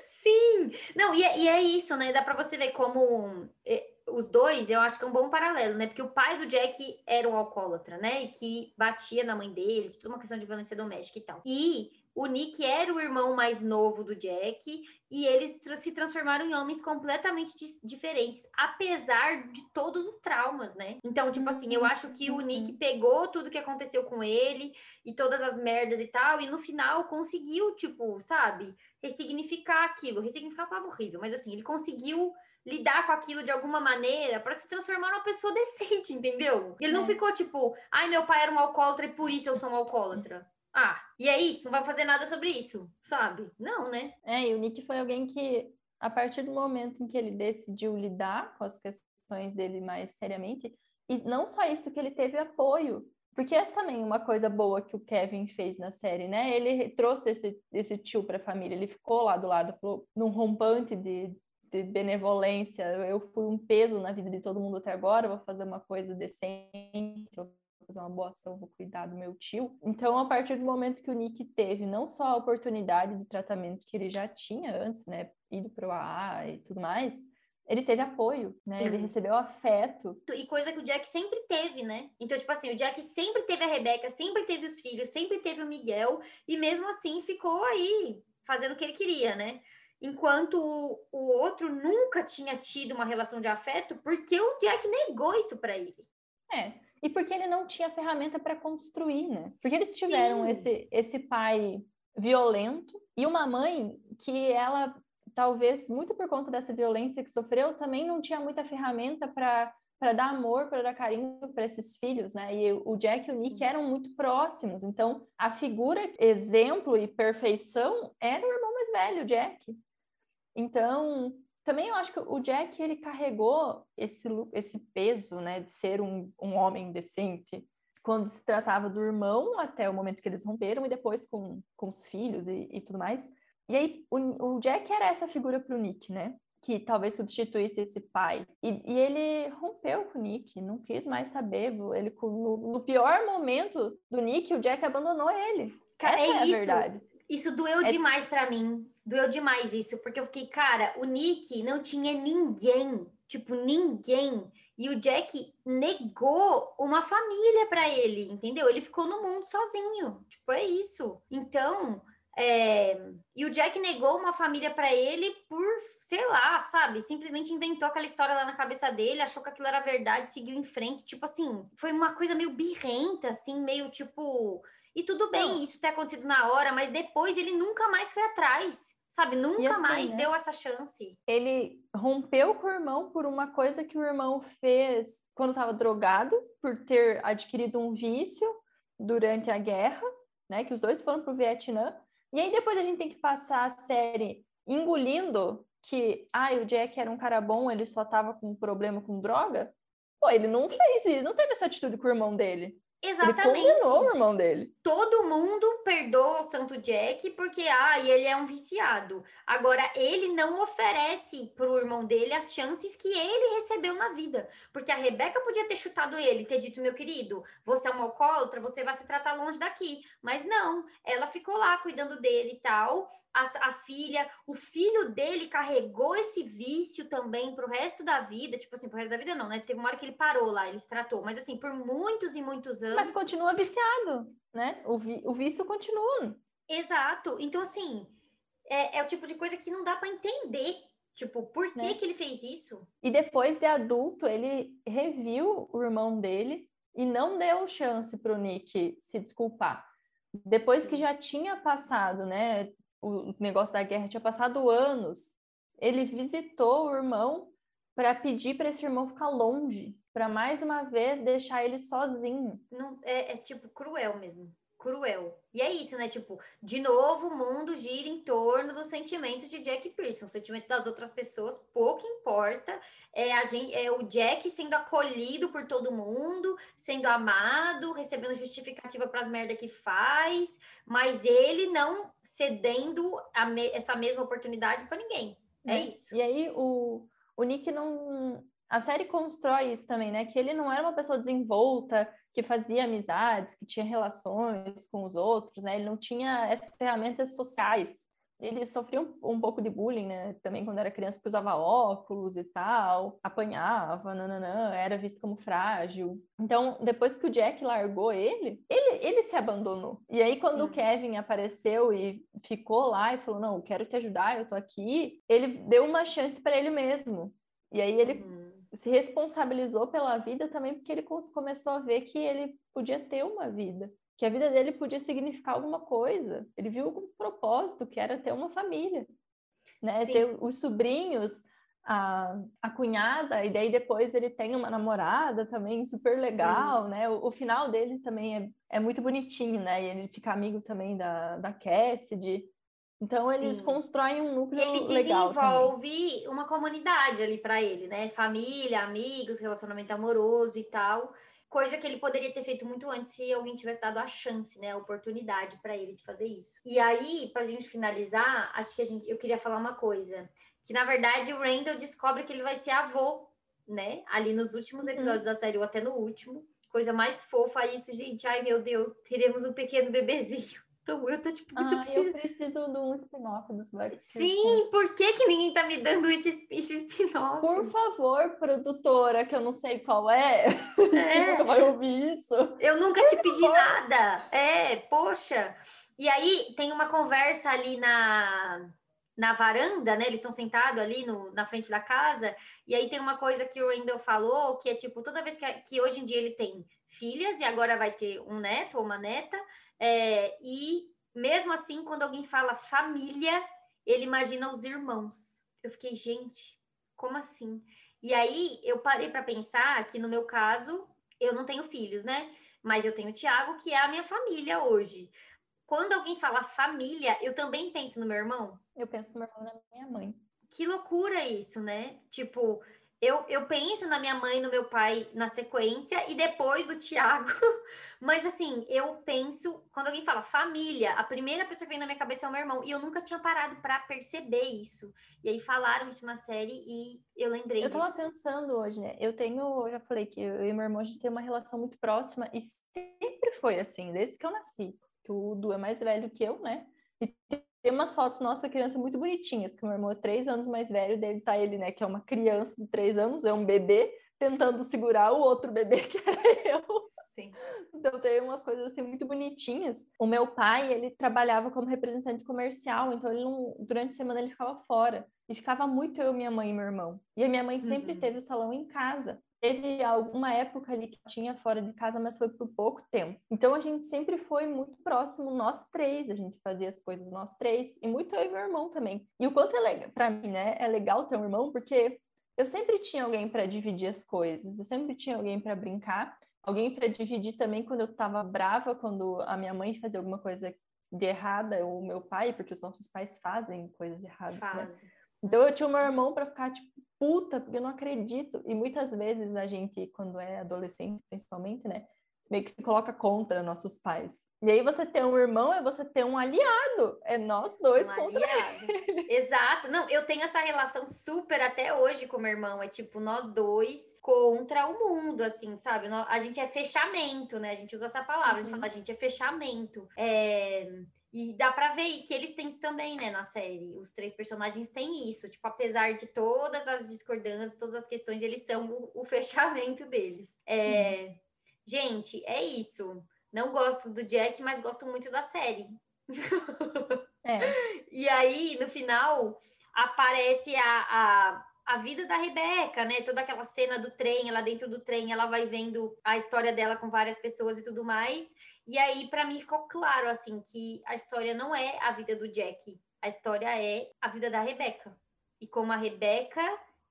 sim! Não, e é, e é, isso, né? Dá pra você ver como é, os dois, eu acho que é um bom paralelo, né? Porque o pai do Jack era um alcoólatra, né? E que batia na mãe dele, tudo uma questão de violência doméstica e tal. E o Nick era o irmão mais novo do Jack e eles se transformaram em homens completamente diferentes, apesar de todos os traumas, né? Então, tipo assim, eu acho que o Nick uhum. pegou tudo que aconteceu com ele e todas as merdas e tal, e no final conseguiu, tipo, sabe, ressignificar aquilo. Ressignificar é uma palavra horrível, mas assim, ele conseguiu lidar com aquilo de alguma maneira para se transformar numa pessoa decente, entendeu? Ele não é. ficou tipo, ai, meu pai era um alcoólatra e por isso eu sou um alcoólatra. Ah, e é isso, não vai fazer nada sobre isso, sabe? Não, né? É, e o Nick foi alguém que, a partir do momento em que ele decidiu lidar com as questões dele mais seriamente, e não só isso, que ele teve apoio Porque essa também é uma coisa boa que o Kevin fez na série, né? Ele trouxe esse, esse tio para a família, ele ficou lá do lado, falou, num rompante de, de benevolência, eu fui um peso na vida de todo mundo até agora, vou fazer uma coisa decente, vou fazer uma boa ação, vou cuidar do meu tio. Então, a partir do momento que o Nick teve não só a oportunidade de tratamento que ele já tinha antes, né, ido para o AA e tudo mais, ele teve apoio, né? Ele recebeu afeto. E coisa que o Jack sempre teve, né? Então, tipo assim, o Jack sempre teve a Rebeca, sempre teve os filhos, sempre teve o Miguel, e mesmo assim ficou aí fazendo o que ele queria, né? Enquanto o, o outro nunca tinha tido uma relação de afeto, porque o Jack negou isso para ele. É, e porque ele não tinha ferramenta para construir, né? Porque eles tiveram esse, esse pai violento e uma mãe que ela talvez muito por conta dessa violência que sofreu, também não tinha muita ferramenta para para dar amor, para dar carinho para esses filhos, né? E o Jack e o Nick eram muito próximos, então a figura exemplo e perfeição era o irmão mais velho, o Jack. Então, também eu acho que o Jack ele carregou esse, esse peso, né, de ser um, um homem decente quando se tratava do irmão até o momento que eles romperam e depois com, com os filhos e, e tudo mais. E aí, o, o Jack era essa figura para o Nick, né? Que talvez substituísse esse pai. E, e, ele rompeu com o Nick, não quis mais saber. Ele, no, no pior momento do Nick, o Jack abandonou ele. Essa é, é a isso. verdade. Isso doeu é... demais para mim. Doeu demais isso, porque eu fiquei, cara, o Nick não tinha ninguém, tipo, ninguém. E o Jack negou uma família para ele, entendeu? Ele ficou no mundo sozinho. Tipo, é isso. Então, é... E o Jack negou uma família para ele por, sei lá, sabe? Simplesmente inventou aquela história lá na cabeça dele, achou que aquilo era verdade, seguiu em frente. Tipo assim, foi uma coisa meio birrenta, assim, meio tipo. E tudo bem Não. isso ter acontecido na hora, mas depois ele nunca mais foi atrás. Sabe, nunca assim, mais né? deu essa chance. Ele rompeu com o irmão por uma coisa que o irmão fez quando estava drogado, por ter adquirido um vício durante a guerra, né? Que os dois foram para o Vietnã. E aí depois a gente tem que passar a série engolindo que, ah, o Jack era um cara bom, ele só tava com um problema com droga. Pô, ele não fez isso, não teve essa atitude com o irmão dele. Exatamente. Ele condenou o irmão dele. Todo mundo perdoa o Santo Jack porque, ah, ele é um viciado. Agora, ele não oferece pro irmão dele as chances que ele recebeu na vida. Porque a Rebeca podia ter chutado ele, ter dito, meu querido, você é um alcoólatra, você vai se tratar longe daqui. Mas não, ela ficou lá cuidando dele e tal a, a, filha, o filho dele carregou esse vício também pro resto da vida, tipo assim, pro resto da vida não, né? Teve uma hora que ele parou lá, ele se tratou, mas assim, por muitos e muitos anos. Mas continua viciado, né? O, vi, o vício continua. Exato. Então, assim, é, é o tipo de coisa que não dá para entender. Tipo, por que, né? que ele fez isso? E depois de adulto, ele reviu o irmão dele e não deu chance pro Nick se desculpar. Depois que já tinha passado, né? O negócio da guerra tinha passado anos, ele visitou o irmão para pedir para esse irmão ficar longe, para mais uma vez deixar ele sozinho. Não, é, é tipo cruel mesmo cruel. E é isso, né? Tipo, de novo, o mundo gira em torno dos sentimentos de Jack Pearson. O sentimento das outras pessoas pouco importa. É, a gente, é o Jack sendo acolhido por todo mundo, sendo amado, recebendo justificativa para as merdas que faz, mas ele não cedendo me, essa mesma oportunidade para ninguém. É, é isso. E aí o, o Nick não. A série constrói isso também, né? Que ele não era uma pessoa desenvolta, que fazia amizades, que tinha relações com os outros, né? Ele não tinha essas ferramentas sociais. Ele sofria um, um pouco de bullying, né? Também quando era criança, porque usava óculos e tal, apanhava, nananã, era visto como frágil. Então, depois que o Jack largou ele, ele, ele se abandonou. E aí, quando Sim. o Kevin apareceu e ficou lá e falou: Não, quero te ajudar, eu tô aqui, ele deu uma chance para ele mesmo. E aí ele uhum se responsabilizou pela vida também porque ele começou a ver que ele podia ter uma vida, que a vida dele podia significar alguma coisa. Ele viu algum propósito, que era ter uma família, né? Sim. Ter os sobrinhos, a, a cunhada, e daí depois ele tem uma namorada também super legal, Sim. né? O, o, final deles também é, é muito bonitinho, né? E ele fica amigo também da, da Cassidy. Então eles Sim. constroem um núcleo ele legal desenvolve uma comunidade ali para ele, né? Família, amigos, relacionamento amoroso e tal. coisa que ele poderia ter feito muito antes se alguém tivesse dado a chance, né, a oportunidade para ele de fazer isso. E aí, para a gente finalizar, acho que a gente, eu queria falar uma coisa, que na verdade o Randall descobre que ele vai ser avô, né, ali nos últimos uhum. episódios uhum. da série ou até no último. Coisa mais fofa isso, gente. Ai, meu Deus, teremos um pequeno bebezinho. Então, eu tô tipo, ah, eu preciso de um spin-off dos Black Sim, por que, que ninguém tá me dando esse, esse spin-off? Por favor, produtora, que eu não sei qual é, é. vai ouvir isso. Eu nunca por te pedi favor. nada. É, poxa. E aí tem uma conversa ali na na varanda, né? Eles estão sentados ali no, na frente da casa, e aí tem uma coisa que o Randall falou, que é tipo, toda vez que, que hoje em dia ele tem filhas, e agora vai ter um neto ou uma neta, é, e mesmo assim, quando alguém fala família, ele imagina os irmãos. Eu fiquei, gente, como assim? E aí eu parei para pensar que no meu caso, eu não tenho filhos, né? Mas eu tenho o Tiago, que é a minha família hoje. Quando alguém fala família, eu também penso no meu irmão. Eu penso no meu irmão e na minha mãe. Que loucura isso, né? Tipo, eu, eu penso na minha mãe, no meu pai na sequência e depois do Tiago. Mas assim, eu penso, quando alguém fala família, a primeira pessoa que vem na minha cabeça é o meu irmão. E eu nunca tinha parado para perceber isso. E aí falaram isso na série e eu lembrei Eu tava disso. pensando hoje, né? Eu tenho, eu já falei que eu e meu irmão a gente tem uma relação muito próxima e sempre foi assim, desde que eu nasci. O Du é mais velho que eu, né? E tem umas fotos nossa criança muito bonitinhas, que o meu irmão é três anos mais velho, dele tá ele, né, que é uma criança de três anos, é um bebê, tentando segurar o outro bebê que era eu. Sim. Então tem umas coisas assim muito bonitinhas. O meu pai, ele trabalhava como representante comercial, então ele não, durante a semana ele ficava fora. E ficava muito eu, minha mãe e meu irmão. E a minha mãe sempre uhum. teve o salão em casa teve alguma época ali que tinha fora de casa, mas foi por pouco tempo. Então a gente sempre foi muito próximo, nós três, a gente fazia as coisas nós três, e muito eu e meu irmão também. E o quanto é legal, para mim, né, é legal ter um irmão, porque eu sempre tinha alguém para dividir as coisas, eu sempre tinha alguém para brincar, alguém para dividir também quando eu estava brava, quando a minha mãe fazia alguma coisa de errada, ou meu pai, porque os nossos pais fazem coisas erradas? Faz. né? Então eu tinha o meu irmão para ficar tipo, puta, porque eu não acredito. E muitas vezes a gente, quando é adolescente, principalmente, né? Meio que se coloca contra nossos pais. E aí você ter um irmão é você ter um aliado. É nós dois um contra aliado. ele. Exato. Não, eu tenho essa relação super até hoje com meu irmão. É tipo, nós dois contra o mundo, assim, sabe? A gente é fechamento, né? A gente usa essa palavra. Uhum. A gente uhum. fala, a gente é fechamento. É... E dá pra ver que eles têm isso também, né, na série. Os três personagens têm isso. Tipo, apesar de todas as discordâncias, todas as questões, eles são o, o fechamento deles. É... Gente, é isso. Não gosto do Jack, mas gosto muito da série. É. e aí, no final, aparece a, a, a vida da Rebeca, né? Toda aquela cena do trem, ela dentro do trem, ela vai vendo a história dela com várias pessoas e tudo mais. E aí, para mim, ficou claro, assim, que a história não é a vida do Jack. A história é a vida da Rebeca. E como a Rebeca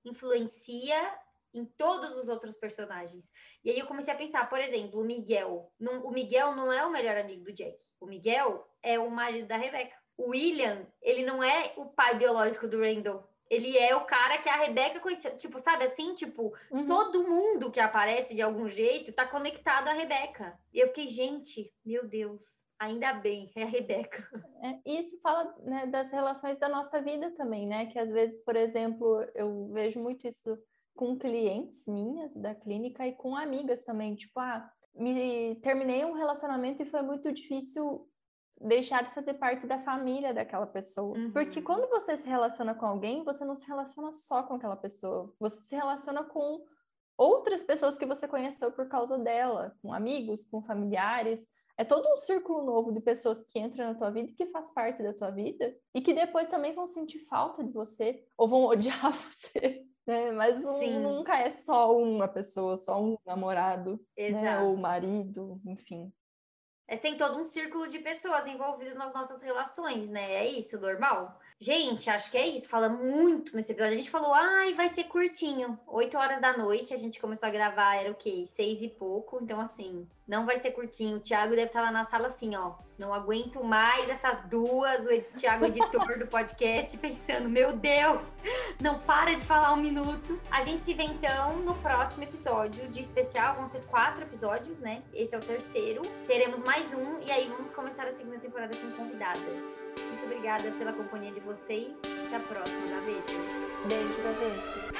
influencia em todos os outros personagens. E aí eu comecei a pensar, por exemplo, o Miguel. O Miguel não é o melhor amigo do Jack. O Miguel é o marido da Rebeca. O William, ele não é o pai biológico do Randall. Ele é o cara que a Rebeca conheceu. Tipo, sabe assim? Tipo, uhum. todo mundo que aparece de algum jeito tá conectado à Rebeca. E eu fiquei, gente, meu Deus, ainda bem, é a Rebeca. É, isso fala né, das relações da nossa vida também, né? Que às vezes, por exemplo, eu vejo muito isso com clientes minhas da clínica e com amigas também. Tipo, ah, me terminei um relacionamento e foi muito difícil deixar de fazer parte da família daquela pessoa. Uhum. Porque quando você se relaciona com alguém, você não se relaciona só com aquela pessoa. Você se relaciona com outras pessoas que você conheceu por causa dela, com amigos, com familiares. É todo um círculo novo de pessoas que entram na tua vida que faz parte da tua vida e que depois também vão sentir falta de você ou vão odiar você. Né? Mas um, nunca é só uma pessoa, só um namorado, né? ou marido, enfim. É, tem todo um círculo de pessoas envolvidas nas nossas relações, né? É isso, normal? Gente, acho que é isso. Fala muito nesse episódio. A gente falou, ai, vai ser curtinho. Oito horas da noite, a gente começou a gravar, era o quê? Seis e pouco. Então, assim, não vai ser curtinho. O Thiago deve estar lá na sala assim, ó. Não aguento mais essas duas. O Thiago, editor do podcast, pensando: meu Deus, não para de falar um minuto. A gente se vê então no próximo episódio de especial. Vão ser quatro episódios, né? Esse é o terceiro. Teremos mais um e aí vamos começar a segunda temporada com convidadas. Muito obrigada pela companhia de vocês. Até a próxima, gavetas. Beijo, gavetas.